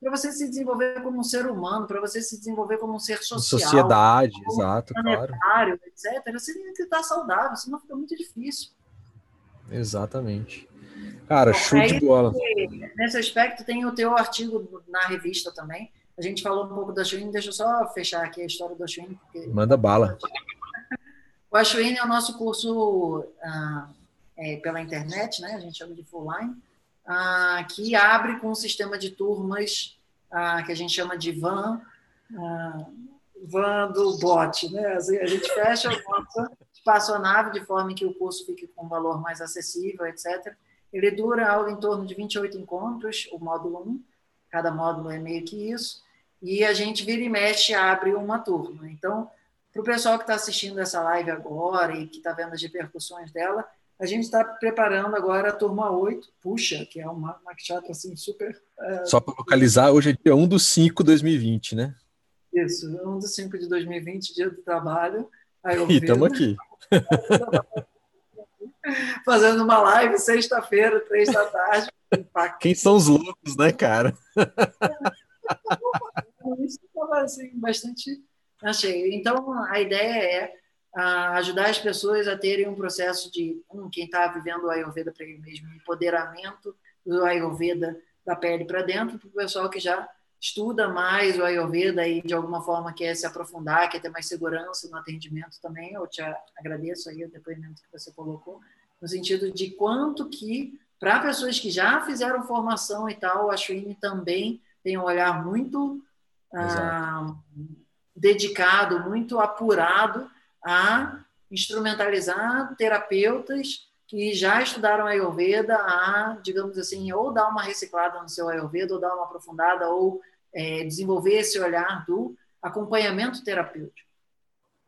Para você se desenvolver como um ser humano, para você se desenvolver como um ser social, sociedade, exato, claro. etc. Você tem que estar saudável, senão fica muito difícil. Exatamente. Cara, Bom, show de bola. Nesse aspecto, tem o teu artigo na revista também. A gente falou um pouco da Schwinn, deixa eu só fechar aqui a história da Schwinn. Manda bala. O Ashwini é o nosso curso ah, é, pela internet, né? a gente chama de full line, ah, que abre com um sistema de turmas ah, que a gente chama de van, ah, van do bot. Né? Assim, a gente fecha a nossa espaçonave de forma que o curso fique com um valor mais acessível, etc. Ele dura algo em torno de 28 encontros, o módulo 1, cada módulo é meio que isso, e a gente vira e mexe abre uma turma. Então, para o pessoal que está assistindo essa live agora e que está vendo as repercussões dela, a gente está preparando agora a turma 8, puxa, que é uma chata assim super. É... Só para localizar, hoje é dia 1 do 5 de 2020, né? Isso, 1 do 5 de 2020, dia do trabalho. e estamos aqui. Fazendo uma live sexta-feira, três da tarde. Quem são os loucos, né, cara? Isso estava assim, bastante Achei. Então, a ideia é uh, ajudar as pessoas a terem um processo de, um, quem está vivendo o Ayurveda para ele mesmo, empoderamento do Ayurveda da pele para dentro, para o pessoal que já estuda mais o Ayurveda e de alguma forma quer se aprofundar, quer ter mais segurança no atendimento também. Eu te agradeço aí o depoimento que você colocou, no sentido de quanto que, para pessoas que já fizeram formação e tal, a Ashwini também tem um olhar muito ah, dedicado, muito apurado a instrumentalizar terapeutas que já estudaram Ayurveda a, digamos assim, ou dar uma reciclada no seu Ayurveda, ou dar uma aprofundada, ou é, desenvolver esse olhar do acompanhamento terapêutico,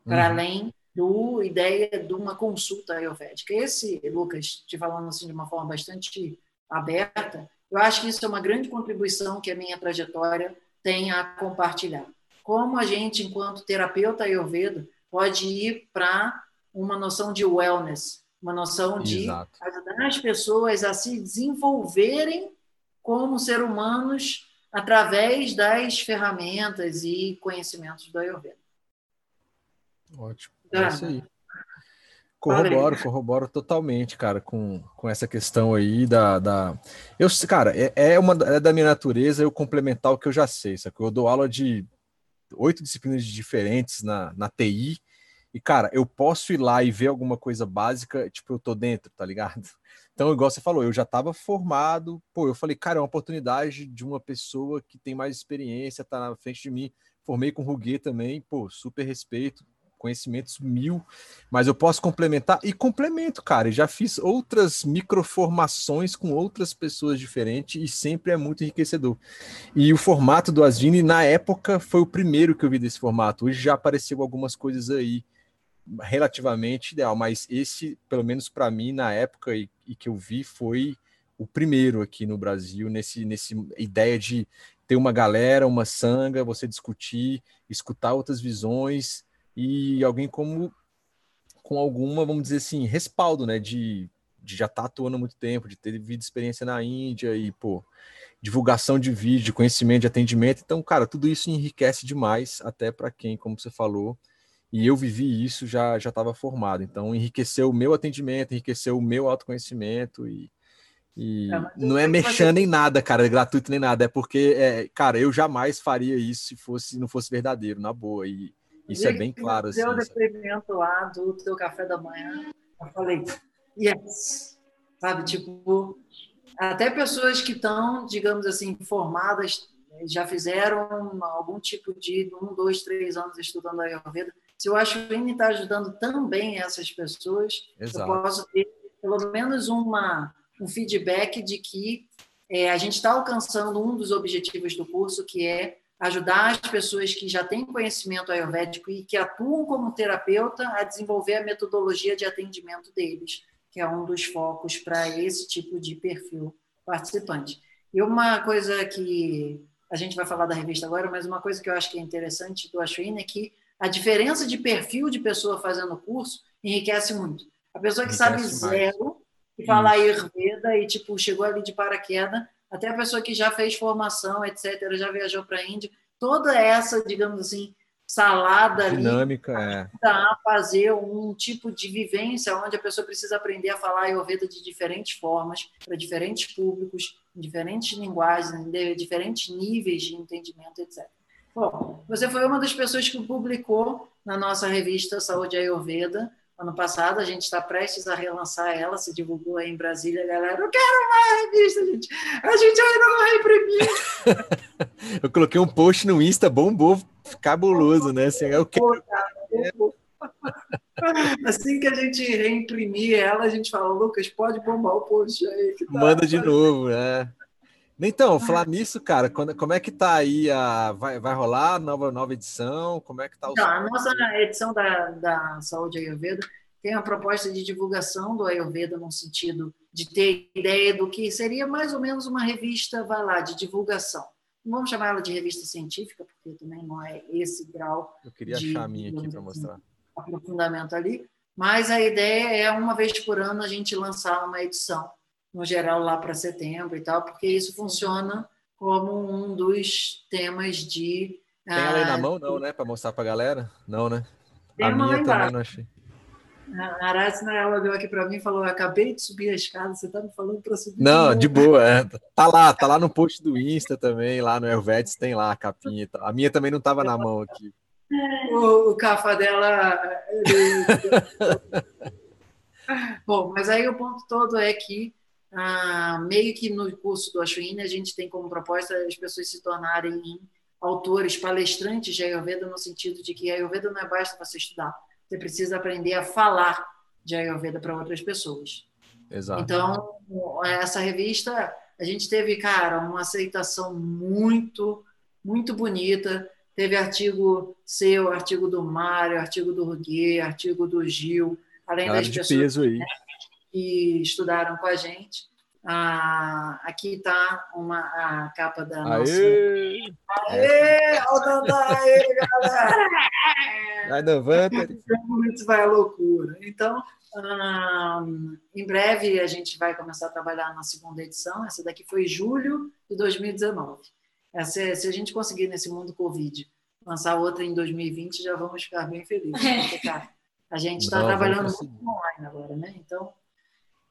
uhum. para além do ideia de uma consulta ayurvédica. Esse, Lucas, te falando assim de uma forma bastante aberta, eu acho que isso é uma grande contribuição que a minha trajetória tem a compartilhar. Como a gente, enquanto terapeuta ayurveda, pode ir para uma noção de wellness, uma noção de Exato. ajudar as pessoas a se desenvolverem como ser humanos através das ferramentas e conhecimentos do Ayurveda. Ótimo. É isso aí. Corroboro, corroboro totalmente, cara, com, com essa questão aí da. da... Eu, cara, é, é, uma, é da minha natureza eu complementar o que eu já sei, sabe? Eu dou aula de oito disciplinas diferentes na, na TI, e, cara, eu posso ir lá e ver alguma coisa básica, tipo, eu tô dentro, tá ligado? Então, igual você falou, eu já estava formado, pô, eu falei, cara, é uma oportunidade de uma pessoa que tem mais experiência, tá na frente de mim. Formei com o Ruguet também, pô, super respeito, conhecimentos mil, mas eu posso complementar e complemento, cara. já fiz outras microformações com outras pessoas diferentes e sempre é muito enriquecedor. E o formato do Asvini, na época, foi o primeiro que eu vi desse formato. Hoje já apareceu algumas coisas aí relativamente ideal, mas esse, pelo menos para mim, na época e, e, que eu vi, foi o primeiro aqui no Brasil, nesse, nesse ideia de ter uma galera, uma sanga, você discutir, escutar outras visões e alguém como com alguma, vamos dizer assim, respaldo, né, de, de já estar tá atuando há muito tempo, de ter vivido experiência na Índia e, pô, divulgação de vídeo, de conhecimento, de atendimento. Então, cara, tudo isso enriquece demais, até para quem, como você falou, e eu vivi isso já já estava formado. Então enriqueceu o meu atendimento, enriqueceu o meu autoconhecimento e, e é, não é mexendo em nada, cara, é gratuito nem nada, é porque, é, cara, eu jamais faria isso se fosse não fosse verdadeiro, na boa. E isso é bem claro. Assim, o depoimento lá do teu café da manhã, eu falei, yes, sabe, tipo, até pessoas que estão, digamos assim, formadas, já fizeram algum tipo de um, dois, três anos estudando a Ayurveda, se eu acho que está ajudando também essas pessoas, Exato. eu posso ter pelo menos uma, um feedback de que é, a gente está alcançando um dos objetivos do curso, que é ajudar as pessoas que já têm conhecimento ayurvédico e que atuam como terapeuta a desenvolver a metodologia de atendimento deles, que é um dos focos para esse tipo de perfil participante. E uma coisa que a gente vai falar da revista agora, mas uma coisa que eu acho que é interessante do Ashwin é que a diferença de perfil de pessoa fazendo o curso enriquece muito. A pessoa que enriquece sabe zero, e fala Ayurveda e tipo chegou ali de paraquedas, até a pessoa que já fez formação, etc., já viajou para a Índia, toda essa, digamos assim, salada dinâmica ali, é. a fazer um tipo de vivência onde a pessoa precisa aprender a falar Ayurveda de diferentes formas, para diferentes públicos, em diferentes linguagens, em diferentes níveis de entendimento, etc. Bom, você foi uma das pessoas que publicou na nossa revista Saúde Ayurveda. Ano passado, a gente está prestes a relançar ela, se divulgou aí em Brasília, galera. Eu quero mais revista, gente. A gente ainda não reimprimiu. eu coloquei um post no Insta, bombou, cabuloso, né? Assim, eu quero... Assim que a gente reimprimir ela, a gente fala, Lucas, pode bombar o post aí. Tá... Manda de novo, né? Então, falar nisso, cara, quando, como é que tá aí a. Vai, vai rolar nova, nova edição? Como é que tá o. Então, a nossa edição da, da Saúde Ayurveda tem a proposta de divulgação do Ayurveda no sentido de ter ideia do que seria mais ou menos uma revista, vai lá, de divulgação. Não vamos chamar ela de revista científica, porque também não é esse grau. Eu queria de, achar a minha aqui para assim, mostrar. Aprofundamento ali. Mas a ideia é, uma vez por ano, a gente lançar uma edição no geral lá para setembro e tal, porque isso funciona como um dos temas de. Tem ela aí na ah, mão, não, né? Para mostrar para galera? Não, né? Tem a minha também não achei. A Arátina, ela veio aqui para mim e falou: acabei de subir a escada, você está me falando para subir? Não, de boa. É. Tá lá, tá lá no post do Insta também, lá no Helvetes tem lá a capinha. A minha também não estava na mão aqui. O, o cafa dela. Bom, mas aí o ponto todo é que ah, meio que no curso do Ashwini a gente tem como proposta as pessoas se tornarem autores, palestrantes de Ayurveda no sentido de que Ayurveda não é basta você estudar, você precisa aprender a falar de Ayurveda para outras pessoas. Exato. Então, essa revista, a gente teve, cara, uma aceitação muito, muito bonita. Teve artigo seu, artigo do Mário, artigo do Ruguê, artigo do Gil, além Cara das de pessoas peso aí. Que estudaram com a gente. Ah, aqui está uma a capa da nossa. Aê! Aê! Olha o Dandá aí, galera! Vai levanta. Muito vai à loucura. Então, em breve a gente vai começar a trabalhar na segunda edição. Essa daqui foi julho de 2019. Essa, se a gente conseguir nesse mundo Covid lançar outra em 2020, já vamos ficar bem felizes. Cara, a gente está trabalhando muito online agora, né? Então,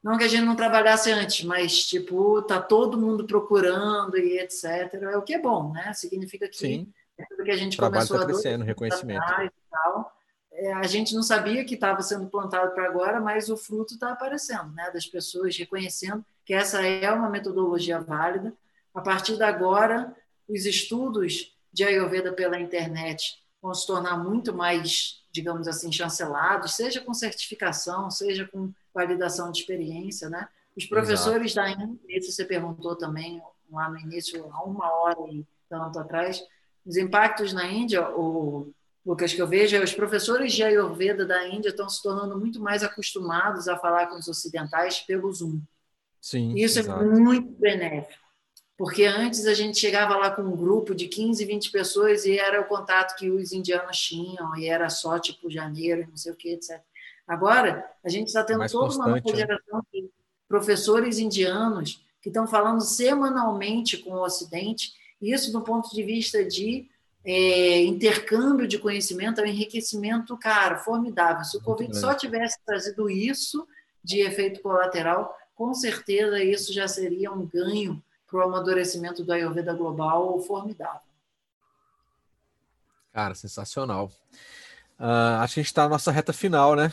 não que a gente não trabalhasse antes, mas, tipo, tá todo mundo procurando e etc. É o que é bom, né? Significa que Sim, é tudo que a gente o trabalho começou está há dois crescendo, reconhecimento. e tal. É, a gente não sabia que estava sendo plantado para agora, mas o fruto está aparecendo, né? Das pessoas reconhecendo que essa é uma metodologia válida. A partir de agora, os estudos de Ayurveda pela internet vão se tornar muito mais, digamos assim, chancelados, seja com certificação, seja com validação de experiência, né? Os professores da Índia, isso você perguntou também lá no início, há uma hora e tanto atrás, os impactos na Índia, o Lucas, que eu vejo é os professores de Ayurveda da Índia estão se tornando muito mais acostumados a falar com os ocidentais pelo Zoom. Sim, Isso exato. é muito benéfico. Porque antes a gente chegava lá com um grupo de 15, 20 pessoas e era o contato que os indianos tinham, e era só tipo janeiro, não sei o que, etc. Agora, a gente está tendo Mais toda uma nova né? geração de professores indianos que estão falando semanalmente com o Ocidente, e isso do ponto de vista de é, intercâmbio de conhecimento, é um enriquecimento, cara, formidável. Se o Muito Covid só tivesse trazido isso de efeito colateral, com certeza isso já seria um ganho para o amadurecimento do Ayurveda global formidável. Cara, sensacional. Ah, acho que a gente está na nossa reta final, né?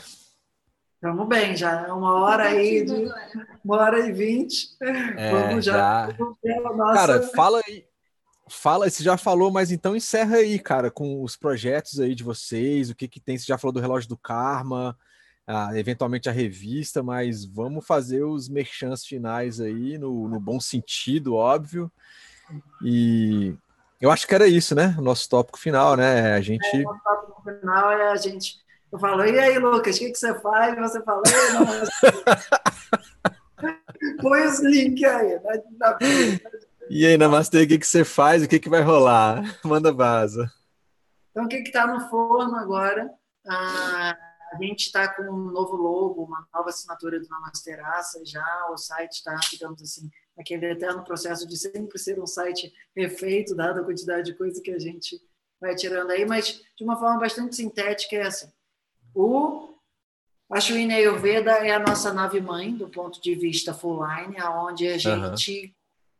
Estamos bem, já é uma hora aí, de, uma hora e vinte. É, Vamos já. já. Nossa- Cara, fala aí. Fala, você já falou, mas então encerra aí, cara, com os projetos aí de vocês, o que que tem, você já falou do relógio do Karma, ah, eventualmente a revista, mas vamos fazer os merchants finais aí, no, no bom sentido, óbvio. E eu acho que era isso, né? O nosso tópico final, né? A gente. no final é a gente. Eu falo, e aí, Lucas, o que, que você faz? Você fala, "Ei, não, põe os links aí. né? Na- E aí, Namastê, o que que você faz? O que que vai rolar? Manda vaza. Então, o que está no forno agora? Ah, a gente está com um novo logo, uma nova assinatura do Namasteraça já. O site está, digamos assim, naquele eterno processo de sempre ser um site refeito, dada a quantidade de coisa que a gente vai tirando aí, mas de uma forma bastante sintética é assim. O Ashwini Ayurveda é a nossa nave-mãe, do ponto de vista full line, onde a gente,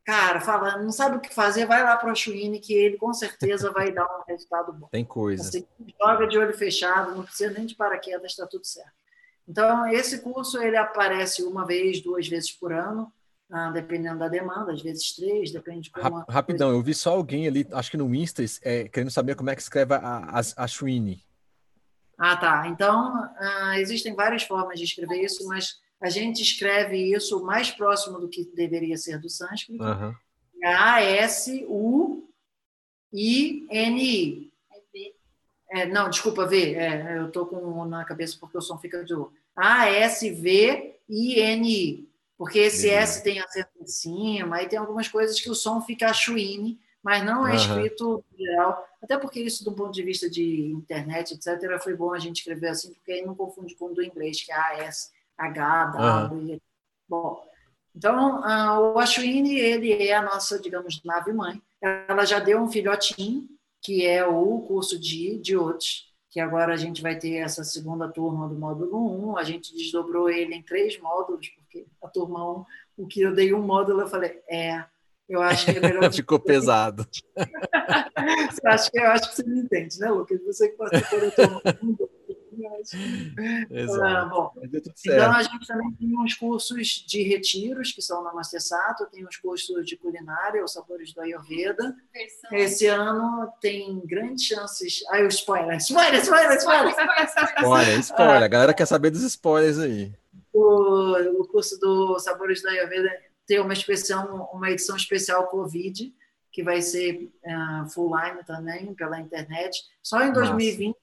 cara, fala, não sabe o que fazer, vai lá para o Ashwini, que ele com certeza vai dar um resultado bom. Tem coisa. Você joga de olho fechado, não precisa nem de paraquedas, está tudo certo. Então, esse curso ele aparece uma vez, duas vezes por ano, ah, dependendo da demanda, às vezes três, depende de como. Ra- Rapidão, eu vi só alguém ali, acho que no Insta, é, querendo saber como é que escreve a, a, a. Ah, tá. Então, ah, existem várias formas de escrever isso, mas a gente escreve isso mais próximo do que deveria ser do sânscrito. Aham. A-S-U-I-N-I. É, não, desculpa, V. É, eu estou com um na cabeça porque o som fica de U. A-S-V-I-N-I. Porque esse Beleza. S tem acento em cima, aí tem algumas coisas que o som fica achuine, mas não é escrito geral. Até porque isso, do ponto de vista de internet, etc., foi bom a gente escrever assim, porque aí não confunde com o do inglês, que é A-S-H, W. Bom, então, ah, o Ashwini, ele é a nossa, digamos, nave-mãe. Ela já deu um filhotinho, que é o curso de, de outros, que agora a gente vai ter essa segunda turma do módulo 1. A gente desdobrou ele em três módulos, porque a turma 1, o que eu dei um módulo, eu falei, é, eu acho que é melhor. Ficou pesado. acho que, eu acho que você me entende, né, Lucas? Você que da turma 1, Exato. Ah, bom, então a gente também tem uns cursos de retiros, que são na Mastersato, tem os cursos de culinária, os sabores do Ayurveda. Esse ano tem grandes chances. Ai, o spoiler, spoiler, spoiler, spoiler! Spoiler, spoiler. A galera quer saber dos spoilers aí. O, o curso do Sabores do Ayurveda tem uma, especial, uma edição especial Covid, que vai ser uh, full line também, pela internet. Só em 2020 Nossa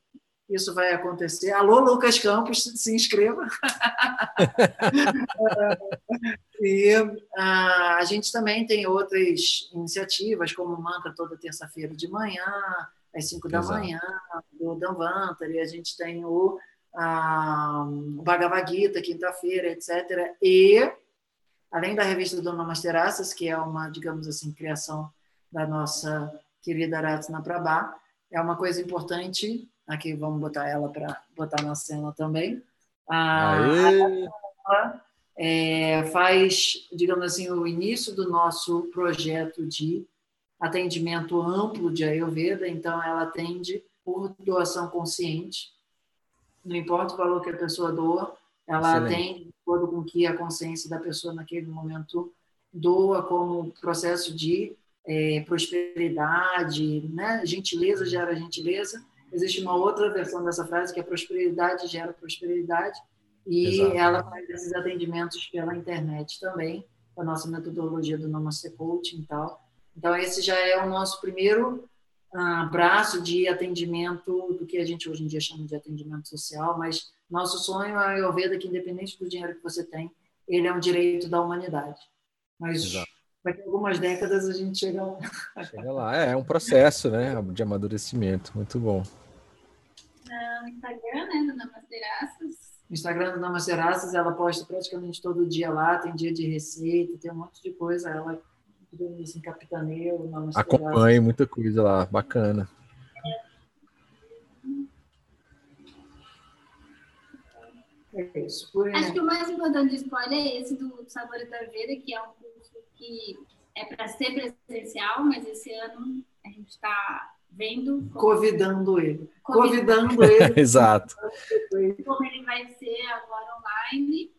isso vai acontecer. Alô, Lucas Campos, se inscreva. e uh, a gente também tem outras iniciativas, como o Mantra toda terça-feira de manhã, às 5 da manhã, do Danvantari, a gente tem o, uh, o Bhagavad Gita, quinta-feira, etc. E, além da revista do Namasteraças, que é uma, digamos assim, criação da nossa querida Aratsna Prabha, é uma coisa importante Aqui vamos botar ela para botar na cena também. A, a é, faz, digamos assim, o início do nosso projeto de atendimento amplo de Ayurveda. Então, ela atende por doação consciente. Não importa o valor que a pessoa doa, ela Excelente. atende de acordo com que a consciência da pessoa naquele momento doa como processo de é, prosperidade, né? gentileza gera gentileza, Existe uma outra versão dessa frase que é prosperidade gera prosperidade e Exato. ela faz esses atendimentos pela internet também, a nossa metodologia do Namaste Coaching e tal. Então, esse já é o nosso primeiro uh, braço de atendimento do que a gente hoje em dia chama de atendimento social, mas nosso sonho é a Ayurveda que, independente do dinheiro que você tem, ele é um direito da humanidade. Mas Exato. daqui a algumas décadas a gente chega lá. Chega lá, é, é um processo né, de amadurecimento, muito bom no Instagram, né, do Namasteraças. No Instagram do Namasteraças, ela posta praticamente todo dia lá, tem dia de receita, tem um monte de coisa, ela assim, capitaneia o Acompanhe muita coisa lá, bacana. É isso. Por... Acho que o mais importante de spoiler é esse do Sabores da Vida, que é um curso que é para ser presencial, mas esse ano a gente está vendo. Convidando ele. Convidando ele. Exato. Como ele vai ser agora online.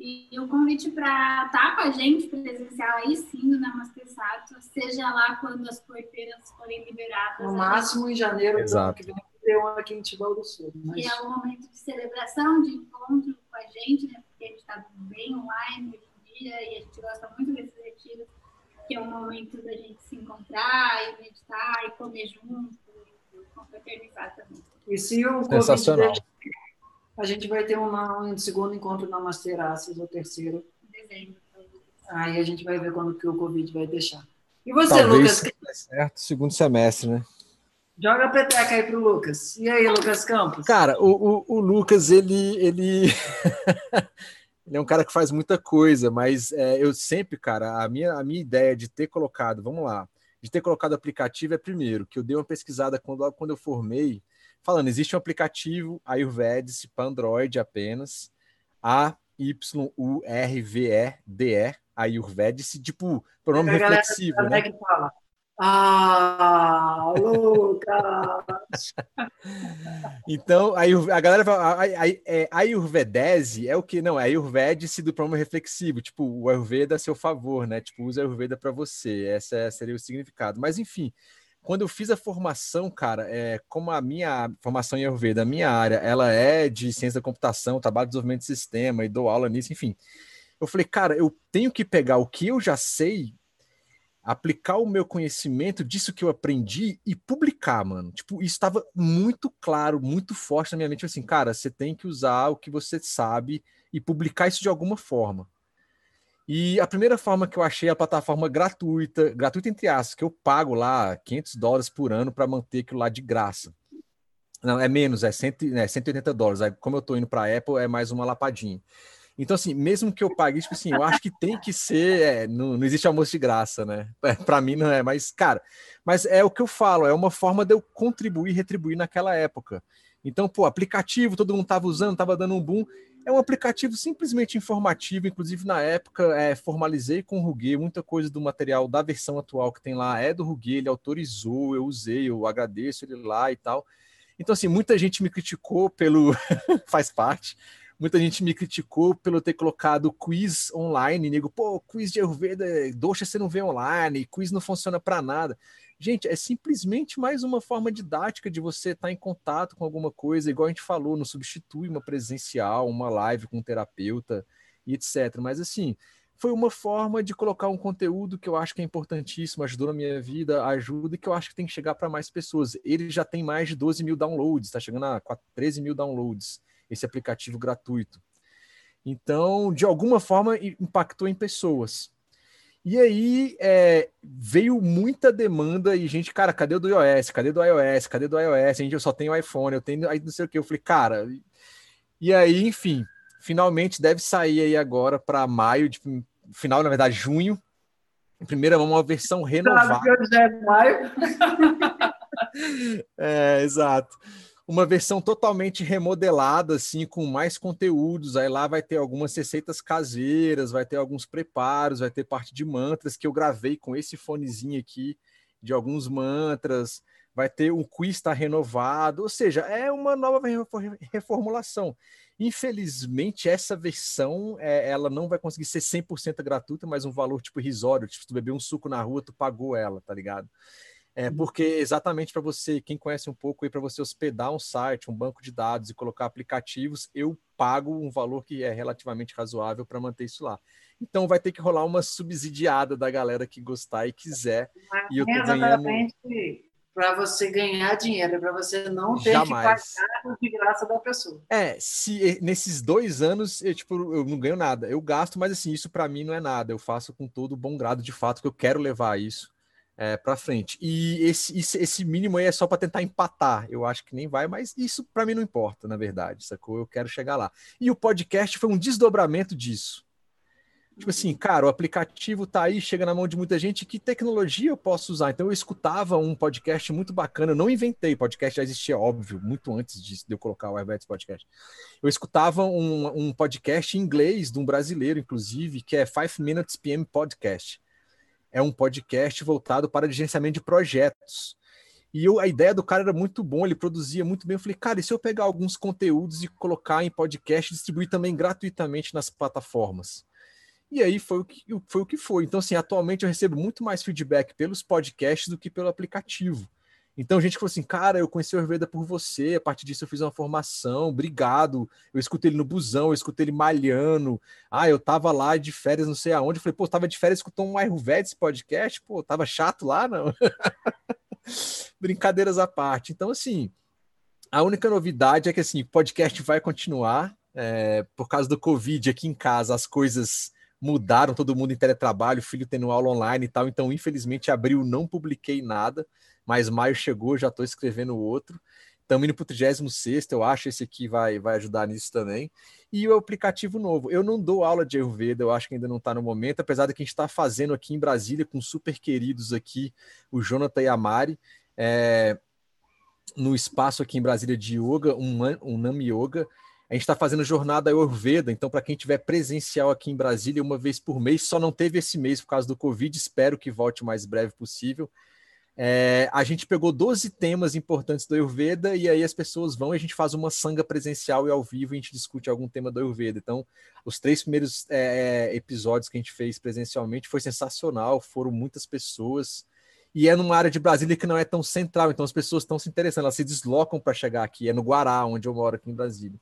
E o convite para estar tá com a gente presencial aí sim no Namaste Sato, seja lá quando as porteiras forem liberadas. No máximo gente... em janeiro do ano que vem, um aqui em Tibau do Sul. Mas... Que é um momento de celebração, de encontro com a gente, né? Porque a gente está bem online hoje em dia e a gente gosta muito desses retiros que é um momento da gente se encontrar e meditar e comer junto, e confraternizar também. E se o Sensacional. a gente vai ter um, um segundo encontro na Masteraças, o terceiro. Em dezembro. Aí a gente vai ver quando que o Covid vai deixar. E você, Talvez Lucas? Certo, segundo semestre, né? Joga a peteca aí pro Lucas. E aí, Lucas Campos? Cara, o, o, o Lucas, ele, ele ele é um cara que faz muita coisa, mas é, eu sempre, cara, a minha, a minha ideia de ter colocado, vamos lá, de ter colocado aplicativo é primeiro, que eu dei uma pesquisada quando, quando eu formei, falando, existe um aplicativo Ayurvedic para Android apenas, A-Y-U-R-V-E-D-E, Ayurvedic, tipo, pronome reflexivo, né? Que fala, ah, Lucas! então, aí a galera fala, é, Ayurvedese é o que? Não, é Ayurvedice do pronome reflexivo, tipo, o Ayurveda a seu favor, né? Tipo, usa Ayurveda para você, esse é, seria o significado. Mas, enfim, quando eu fiz a formação, cara, é, como a minha formação em Ayurveda, a minha área, ela é de ciência da computação, trabalho de desenvolvimento de sistema e dou aula nisso, enfim. Eu falei, cara, eu tenho que pegar o que eu já sei aplicar o meu conhecimento disso que eu aprendi e publicar, mano. Tipo, isso estava muito claro, muito forte na minha mente, assim, cara, você tem que usar o que você sabe e publicar isso de alguma forma. E a primeira forma que eu achei é a plataforma gratuita, gratuita entre aspas, que eu pago lá 500 dólares por ano para manter aquilo lá de graça. Não, é menos, é, cento, é 180 dólares. Aí, como eu estou indo para a Apple, é mais uma lapadinha. Então, assim, mesmo que eu pague, tipo assim, eu acho que tem que ser. É, não, não existe almoço de graça, né? É, Para mim não é, mas, cara, mas é o que eu falo, é uma forma de eu contribuir, retribuir naquela época. Então, pô, aplicativo, todo mundo estava usando, estava dando um boom. É um aplicativo simplesmente informativo, inclusive na época é, formalizei com o Ruguê, muita coisa do material da versão atual que tem lá é do Ruguê, ele autorizou, eu usei, eu agradeço ele lá e tal. Então, assim, muita gente me criticou pelo. faz parte. Muita gente me criticou pelo ter colocado quiz online. Nego, pô, quiz de Ayurveda, doxa você não vê online, quiz não funciona para nada. Gente, é simplesmente mais uma forma didática de você estar tá em contato com alguma coisa, igual a gente falou, não substitui uma presencial, uma live com um terapeuta e etc. Mas assim, foi uma forma de colocar um conteúdo que eu acho que é importantíssimo, ajudou na minha vida, ajuda e que eu acho que tem que chegar para mais pessoas. Ele já tem mais de 12 mil downloads, está chegando a 13 mil downloads, esse aplicativo gratuito. Então, de alguma forma, impactou em pessoas. E aí é, veio muita demanda e gente, cara, cadê o do iOS? Cadê do iOS? Cadê do iOS? Gente, eu só tenho iPhone, eu tenho aí não sei o que. Eu falei, cara. E aí, enfim, finalmente deve sair aí agora para maio, de, final, na verdade, junho. Primeira uma versão renovada. Já é maio. é, exato. Uma versão totalmente remodelada, assim, com mais conteúdos. Aí lá vai ter algumas receitas caseiras, vai ter alguns preparos, vai ter parte de mantras que eu gravei com esse fonezinho aqui de alguns mantras. Vai ter um quiz tá renovado, ou seja, é uma nova reformulação. Infelizmente, essa versão é, ela não vai conseguir ser 100% gratuita, mas um valor tipo risório. Tipo, tu beber um suco na rua, tu pagou ela, tá ligado? É uhum. porque exatamente para você, quem conhece um pouco aí, para você hospedar um site, um banco de dados e colocar aplicativos, eu pago um valor que é relativamente razoável para manter isso lá. Então vai ter que rolar uma subsidiada da galera que gostar e quiser. Mas e eu tô ganhando para você ganhar dinheiro, para você não ter Jamais. que pagar de graça da pessoa. É, se nesses dois anos eu, tipo, eu não ganho nada, eu gasto, mas assim, isso para mim não é nada, eu faço com todo bom grado de fato que eu quero levar isso é, para frente. E esse, esse, mínimo aí é só para tentar empatar, eu acho que nem vai, mas isso para mim não importa, na verdade, sacou? Eu quero chegar lá. E o podcast foi um desdobramento disso. Tipo assim, cara, o aplicativo tá aí, chega na mão de muita gente, que tecnologia eu posso usar? Então eu escutava um podcast muito bacana, eu não inventei, podcast já existia, óbvio, muito antes de, eu colocar o Airbags Podcast. Eu escutava um, um podcast em inglês, de um brasileiro, inclusive, que é Five Minutes PM Podcast. É um podcast voltado para gerenciamento de projetos. E eu, a ideia do cara era muito bom, ele produzia muito bem. Eu falei, cara, e se eu pegar alguns conteúdos e colocar em podcast e distribuir também gratuitamente nas plataformas? E aí foi o que foi. O que foi. Então, assim, atualmente eu recebo muito mais feedback pelos podcasts do que pelo aplicativo. Então, gente falou assim, cara, eu conheci o Ayurveda por você, a partir disso eu fiz uma formação, obrigado. Eu escutei ele no busão, eu escutei ele malhando. Ah, eu tava lá de férias, não sei aonde. Eu falei, pô, tava de férias escutando um Ayurveda esse podcast? Pô, tava chato lá, não? Brincadeiras à parte. Então, assim, a única novidade é que, assim, o podcast vai continuar. É, por causa do Covid aqui em casa, as coisas mudaram todo mundo em teletrabalho, filho tendo aula online e tal. Então, infelizmente, abril não publiquei nada, mas maio chegou, já estou escrevendo outro. Estamos indo para o 36, eu acho esse aqui vai, vai ajudar nisso também. E o aplicativo novo. Eu não dou aula de Ayurveda, eu acho que ainda não está no momento, apesar de que a gente está fazendo aqui em Brasília com super queridos aqui, o Jonathan e a Mari. É, no espaço aqui em Brasília de yoga, um, um Nami Yoga, a gente está fazendo jornada Ayurveda, então para quem tiver presencial aqui em Brasília uma vez por mês, só não teve esse mês por causa do Covid, espero que volte o mais breve possível. É, a gente pegou 12 temas importantes do Ayurveda e aí as pessoas vão e a gente faz uma sanga presencial e ao vivo a gente discute algum tema do Ayurveda. Então, os três primeiros é, episódios que a gente fez presencialmente foi sensacional, foram muitas pessoas e é numa área de Brasília que não é tão central, então as pessoas estão se interessando, elas se deslocam para chegar aqui, é no Guará, onde eu moro aqui em Brasília.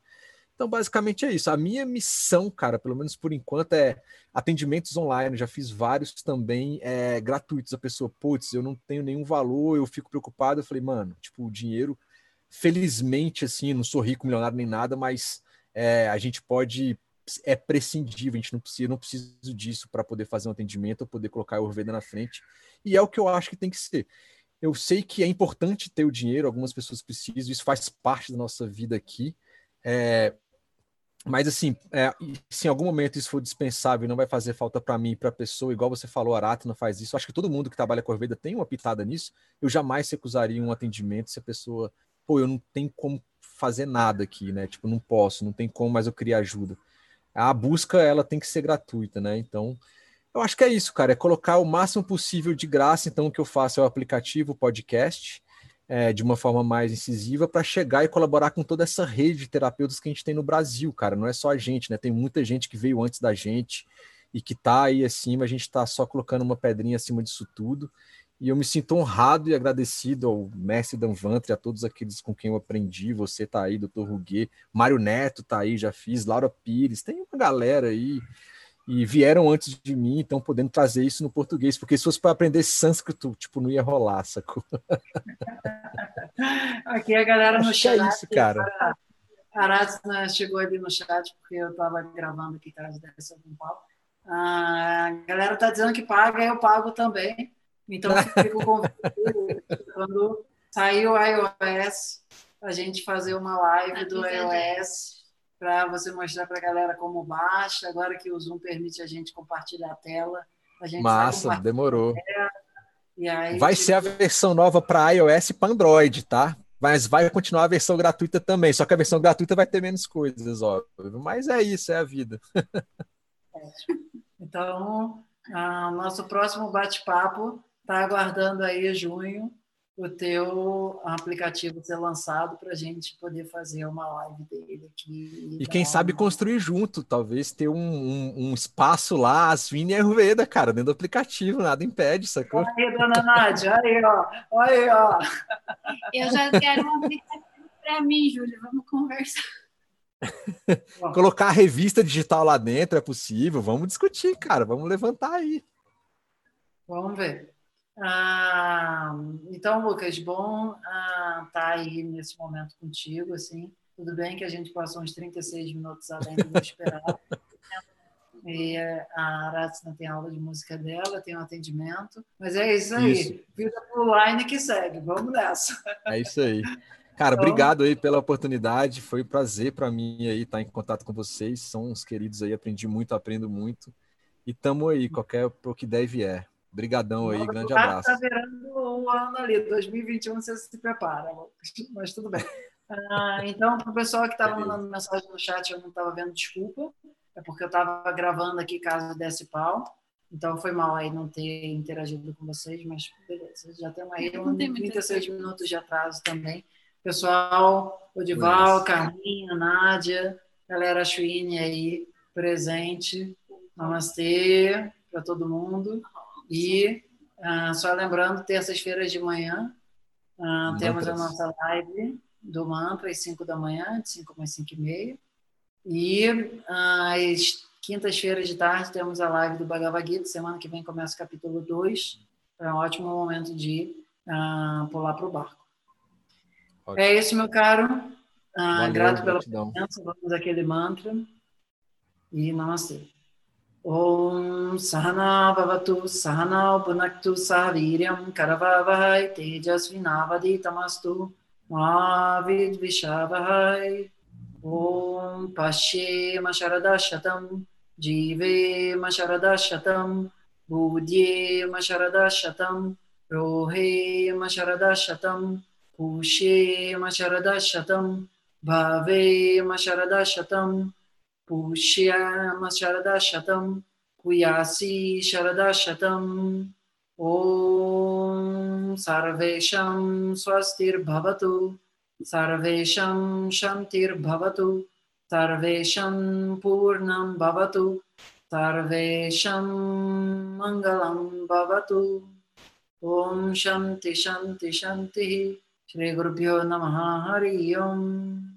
Então, basicamente é isso. A minha missão, cara, pelo menos por enquanto, é atendimentos online. Já fiz vários também é, gratuitos. A pessoa, putz, eu não tenho nenhum valor, eu fico preocupado. Eu falei, mano, tipo, o dinheiro, felizmente, assim, não sou rico, milionário nem nada, mas é, a gente pode. É prescindível, a gente não precisa, não preciso disso para poder fazer um atendimento ou poder colocar o Orveda na frente. E é o que eu acho que tem que ser. Eu sei que é importante ter o dinheiro, algumas pessoas precisam, isso faz parte da nossa vida aqui. É, mas assim, é, se em algum momento isso for dispensável e não vai fazer falta para mim e para a pessoa, igual você falou, a não faz isso. Acho que todo mundo que trabalha com Ayurveda tem uma pitada nisso. Eu jamais recusaria um atendimento se a pessoa pô, eu não tenho como fazer nada aqui, né? Tipo, não posso, não tem como, mas eu queria ajuda. A busca, ela tem que ser gratuita, né? Então, eu acho que é isso, cara, é colocar o máximo possível de graça. Então, o que eu faço é o aplicativo, o podcast, é, de uma forma mais incisiva, para chegar e colaborar com toda essa rede de terapeutas que a gente tem no Brasil, cara. Não é só a gente, né? Tem muita gente que veio antes da gente e que tá aí acima, a gente está só colocando uma pedrinha acima disso tudo. E eu me sinto honrado e agradecido ao mestre Danvantre, a todos aqueles com quem eu aprendi. Você tá aí, doutor Ruguet, Mário Neto tá aí, já fiz, Laura Pires, tem uma galera aí. E vieram antes de mim, então podendo trazer isso no português, porque se fosse para aprender sânscrito, tipo, não ia rolar, sacou? Aqui a galera no Acho chat. é isso, cara. A Aratsna chegou ali no chat, porque eu estava gravando aqui caso desse algum pau. A galera está dizendo que paga, eu pago também. Então, fica o convite quando sair o iOS, a gente fazer uma live do iOS para você mostrar para a galera como baixa. Agora que o Zoom permite a gente compartilhar a tela, a gente vai Massa, demorou. aí, Vai tipo, ser a versão nova para iOS e para Android, tá? Mas vai continuar a versão gratuita também. Só que a versão gratuita vai ter menos coisas, óbvio. Mas é isso, é a vida. Então, ah, nosso próximo bate-papo está aguardando aí junho o teu aplicativo ser lançado para a gente poder fazer uma live dele aqui. E quem sabe construir junto, talvez ter um, um, um espaço lá, Asvini e Ayurveda, cara, dentro do aplicativo, nada impede, sacou? Aí, dona Nádia, aí, ó. Aí, ó. Eu já quero um aplicativo para mim, Júlia. Vamos conversar. Colocar a revista digital lá dentro é possível, vamos discutir, cara, vamos levantar aí. Vamos ver. Ah, então, Lucas, bom estar tá aí nesse momento contigo, assim. Tudo bem que a gente passou uns 36 minutos além do esperado. E a Aratsna tem aula de música dela, tem um atendimento. Mas é isso aí. Isso. Vida pro line que segue. Vamos nessa. É isso aí. Cara, Então- obrigado aí pela oportunidade. Foi um prazer para mim aí estar em contato com vocês. São uns queridos aí, aprendi muito, aprendo muito. E tamo aí, qualquer pro que der e vier. Obrigadão aí, grande abraço. Está virando o ano ali, 2021, você se prepara. Mas tudo bem. Ah, então, para o pessoal que estava mandando mensagem no chat, eu não estava vendo, desculpa. É porque eu estava gravando aqui caso desse pau. Então, foi mal aí não ter interagido com vocês, mas beleza. Já temos aí um tem muita 36 minutos de atraso também. Pessoal, Odival, Carlinha, Nádia, galera Chuine aí presente. Namastê para todo mundo. E ah, só lembrando, terças-feiras de manhã, ah, temos a nossa live do Mantra às 5 da manhã, de 5 às 5 e meia. E ah, às quintas-feiras de tarde temos a live do Bhagavad Gita. Semana que vem começa o capítulo 2. É um ótimo momento de pular para o barco. Ótimo. É isso, meu caro. Ah, Valeu, grato pela gratidão. presença. Vamos aquele mantra. E namastê. ॐ सहना भवतु, सहनौ पुनक्तु सह वीर्यं करववहै, तेजस्विनावधितमस्तु, मा विद्विषावहै। ॐ पश्येम शरदशतं, जीवेम शरदशतं शरद शरदशतं, रोहेम शरदशतं, पूष्येम शरदशतं, भवेम शरदशतं पूष्याम शरदशतं कुयासी शरदशतम् ॐ सर्वेषां स्वस्तिर्भवतु सर्वेषां शन्तिर्भवतु सर्वेषां पूर्णं भवतु सर्वेषां मङ्गलं भवतु। ॐ शन्ति शन्ति शन्तिः। श्रीगुरुभ्यो नमः। हरि ओम्।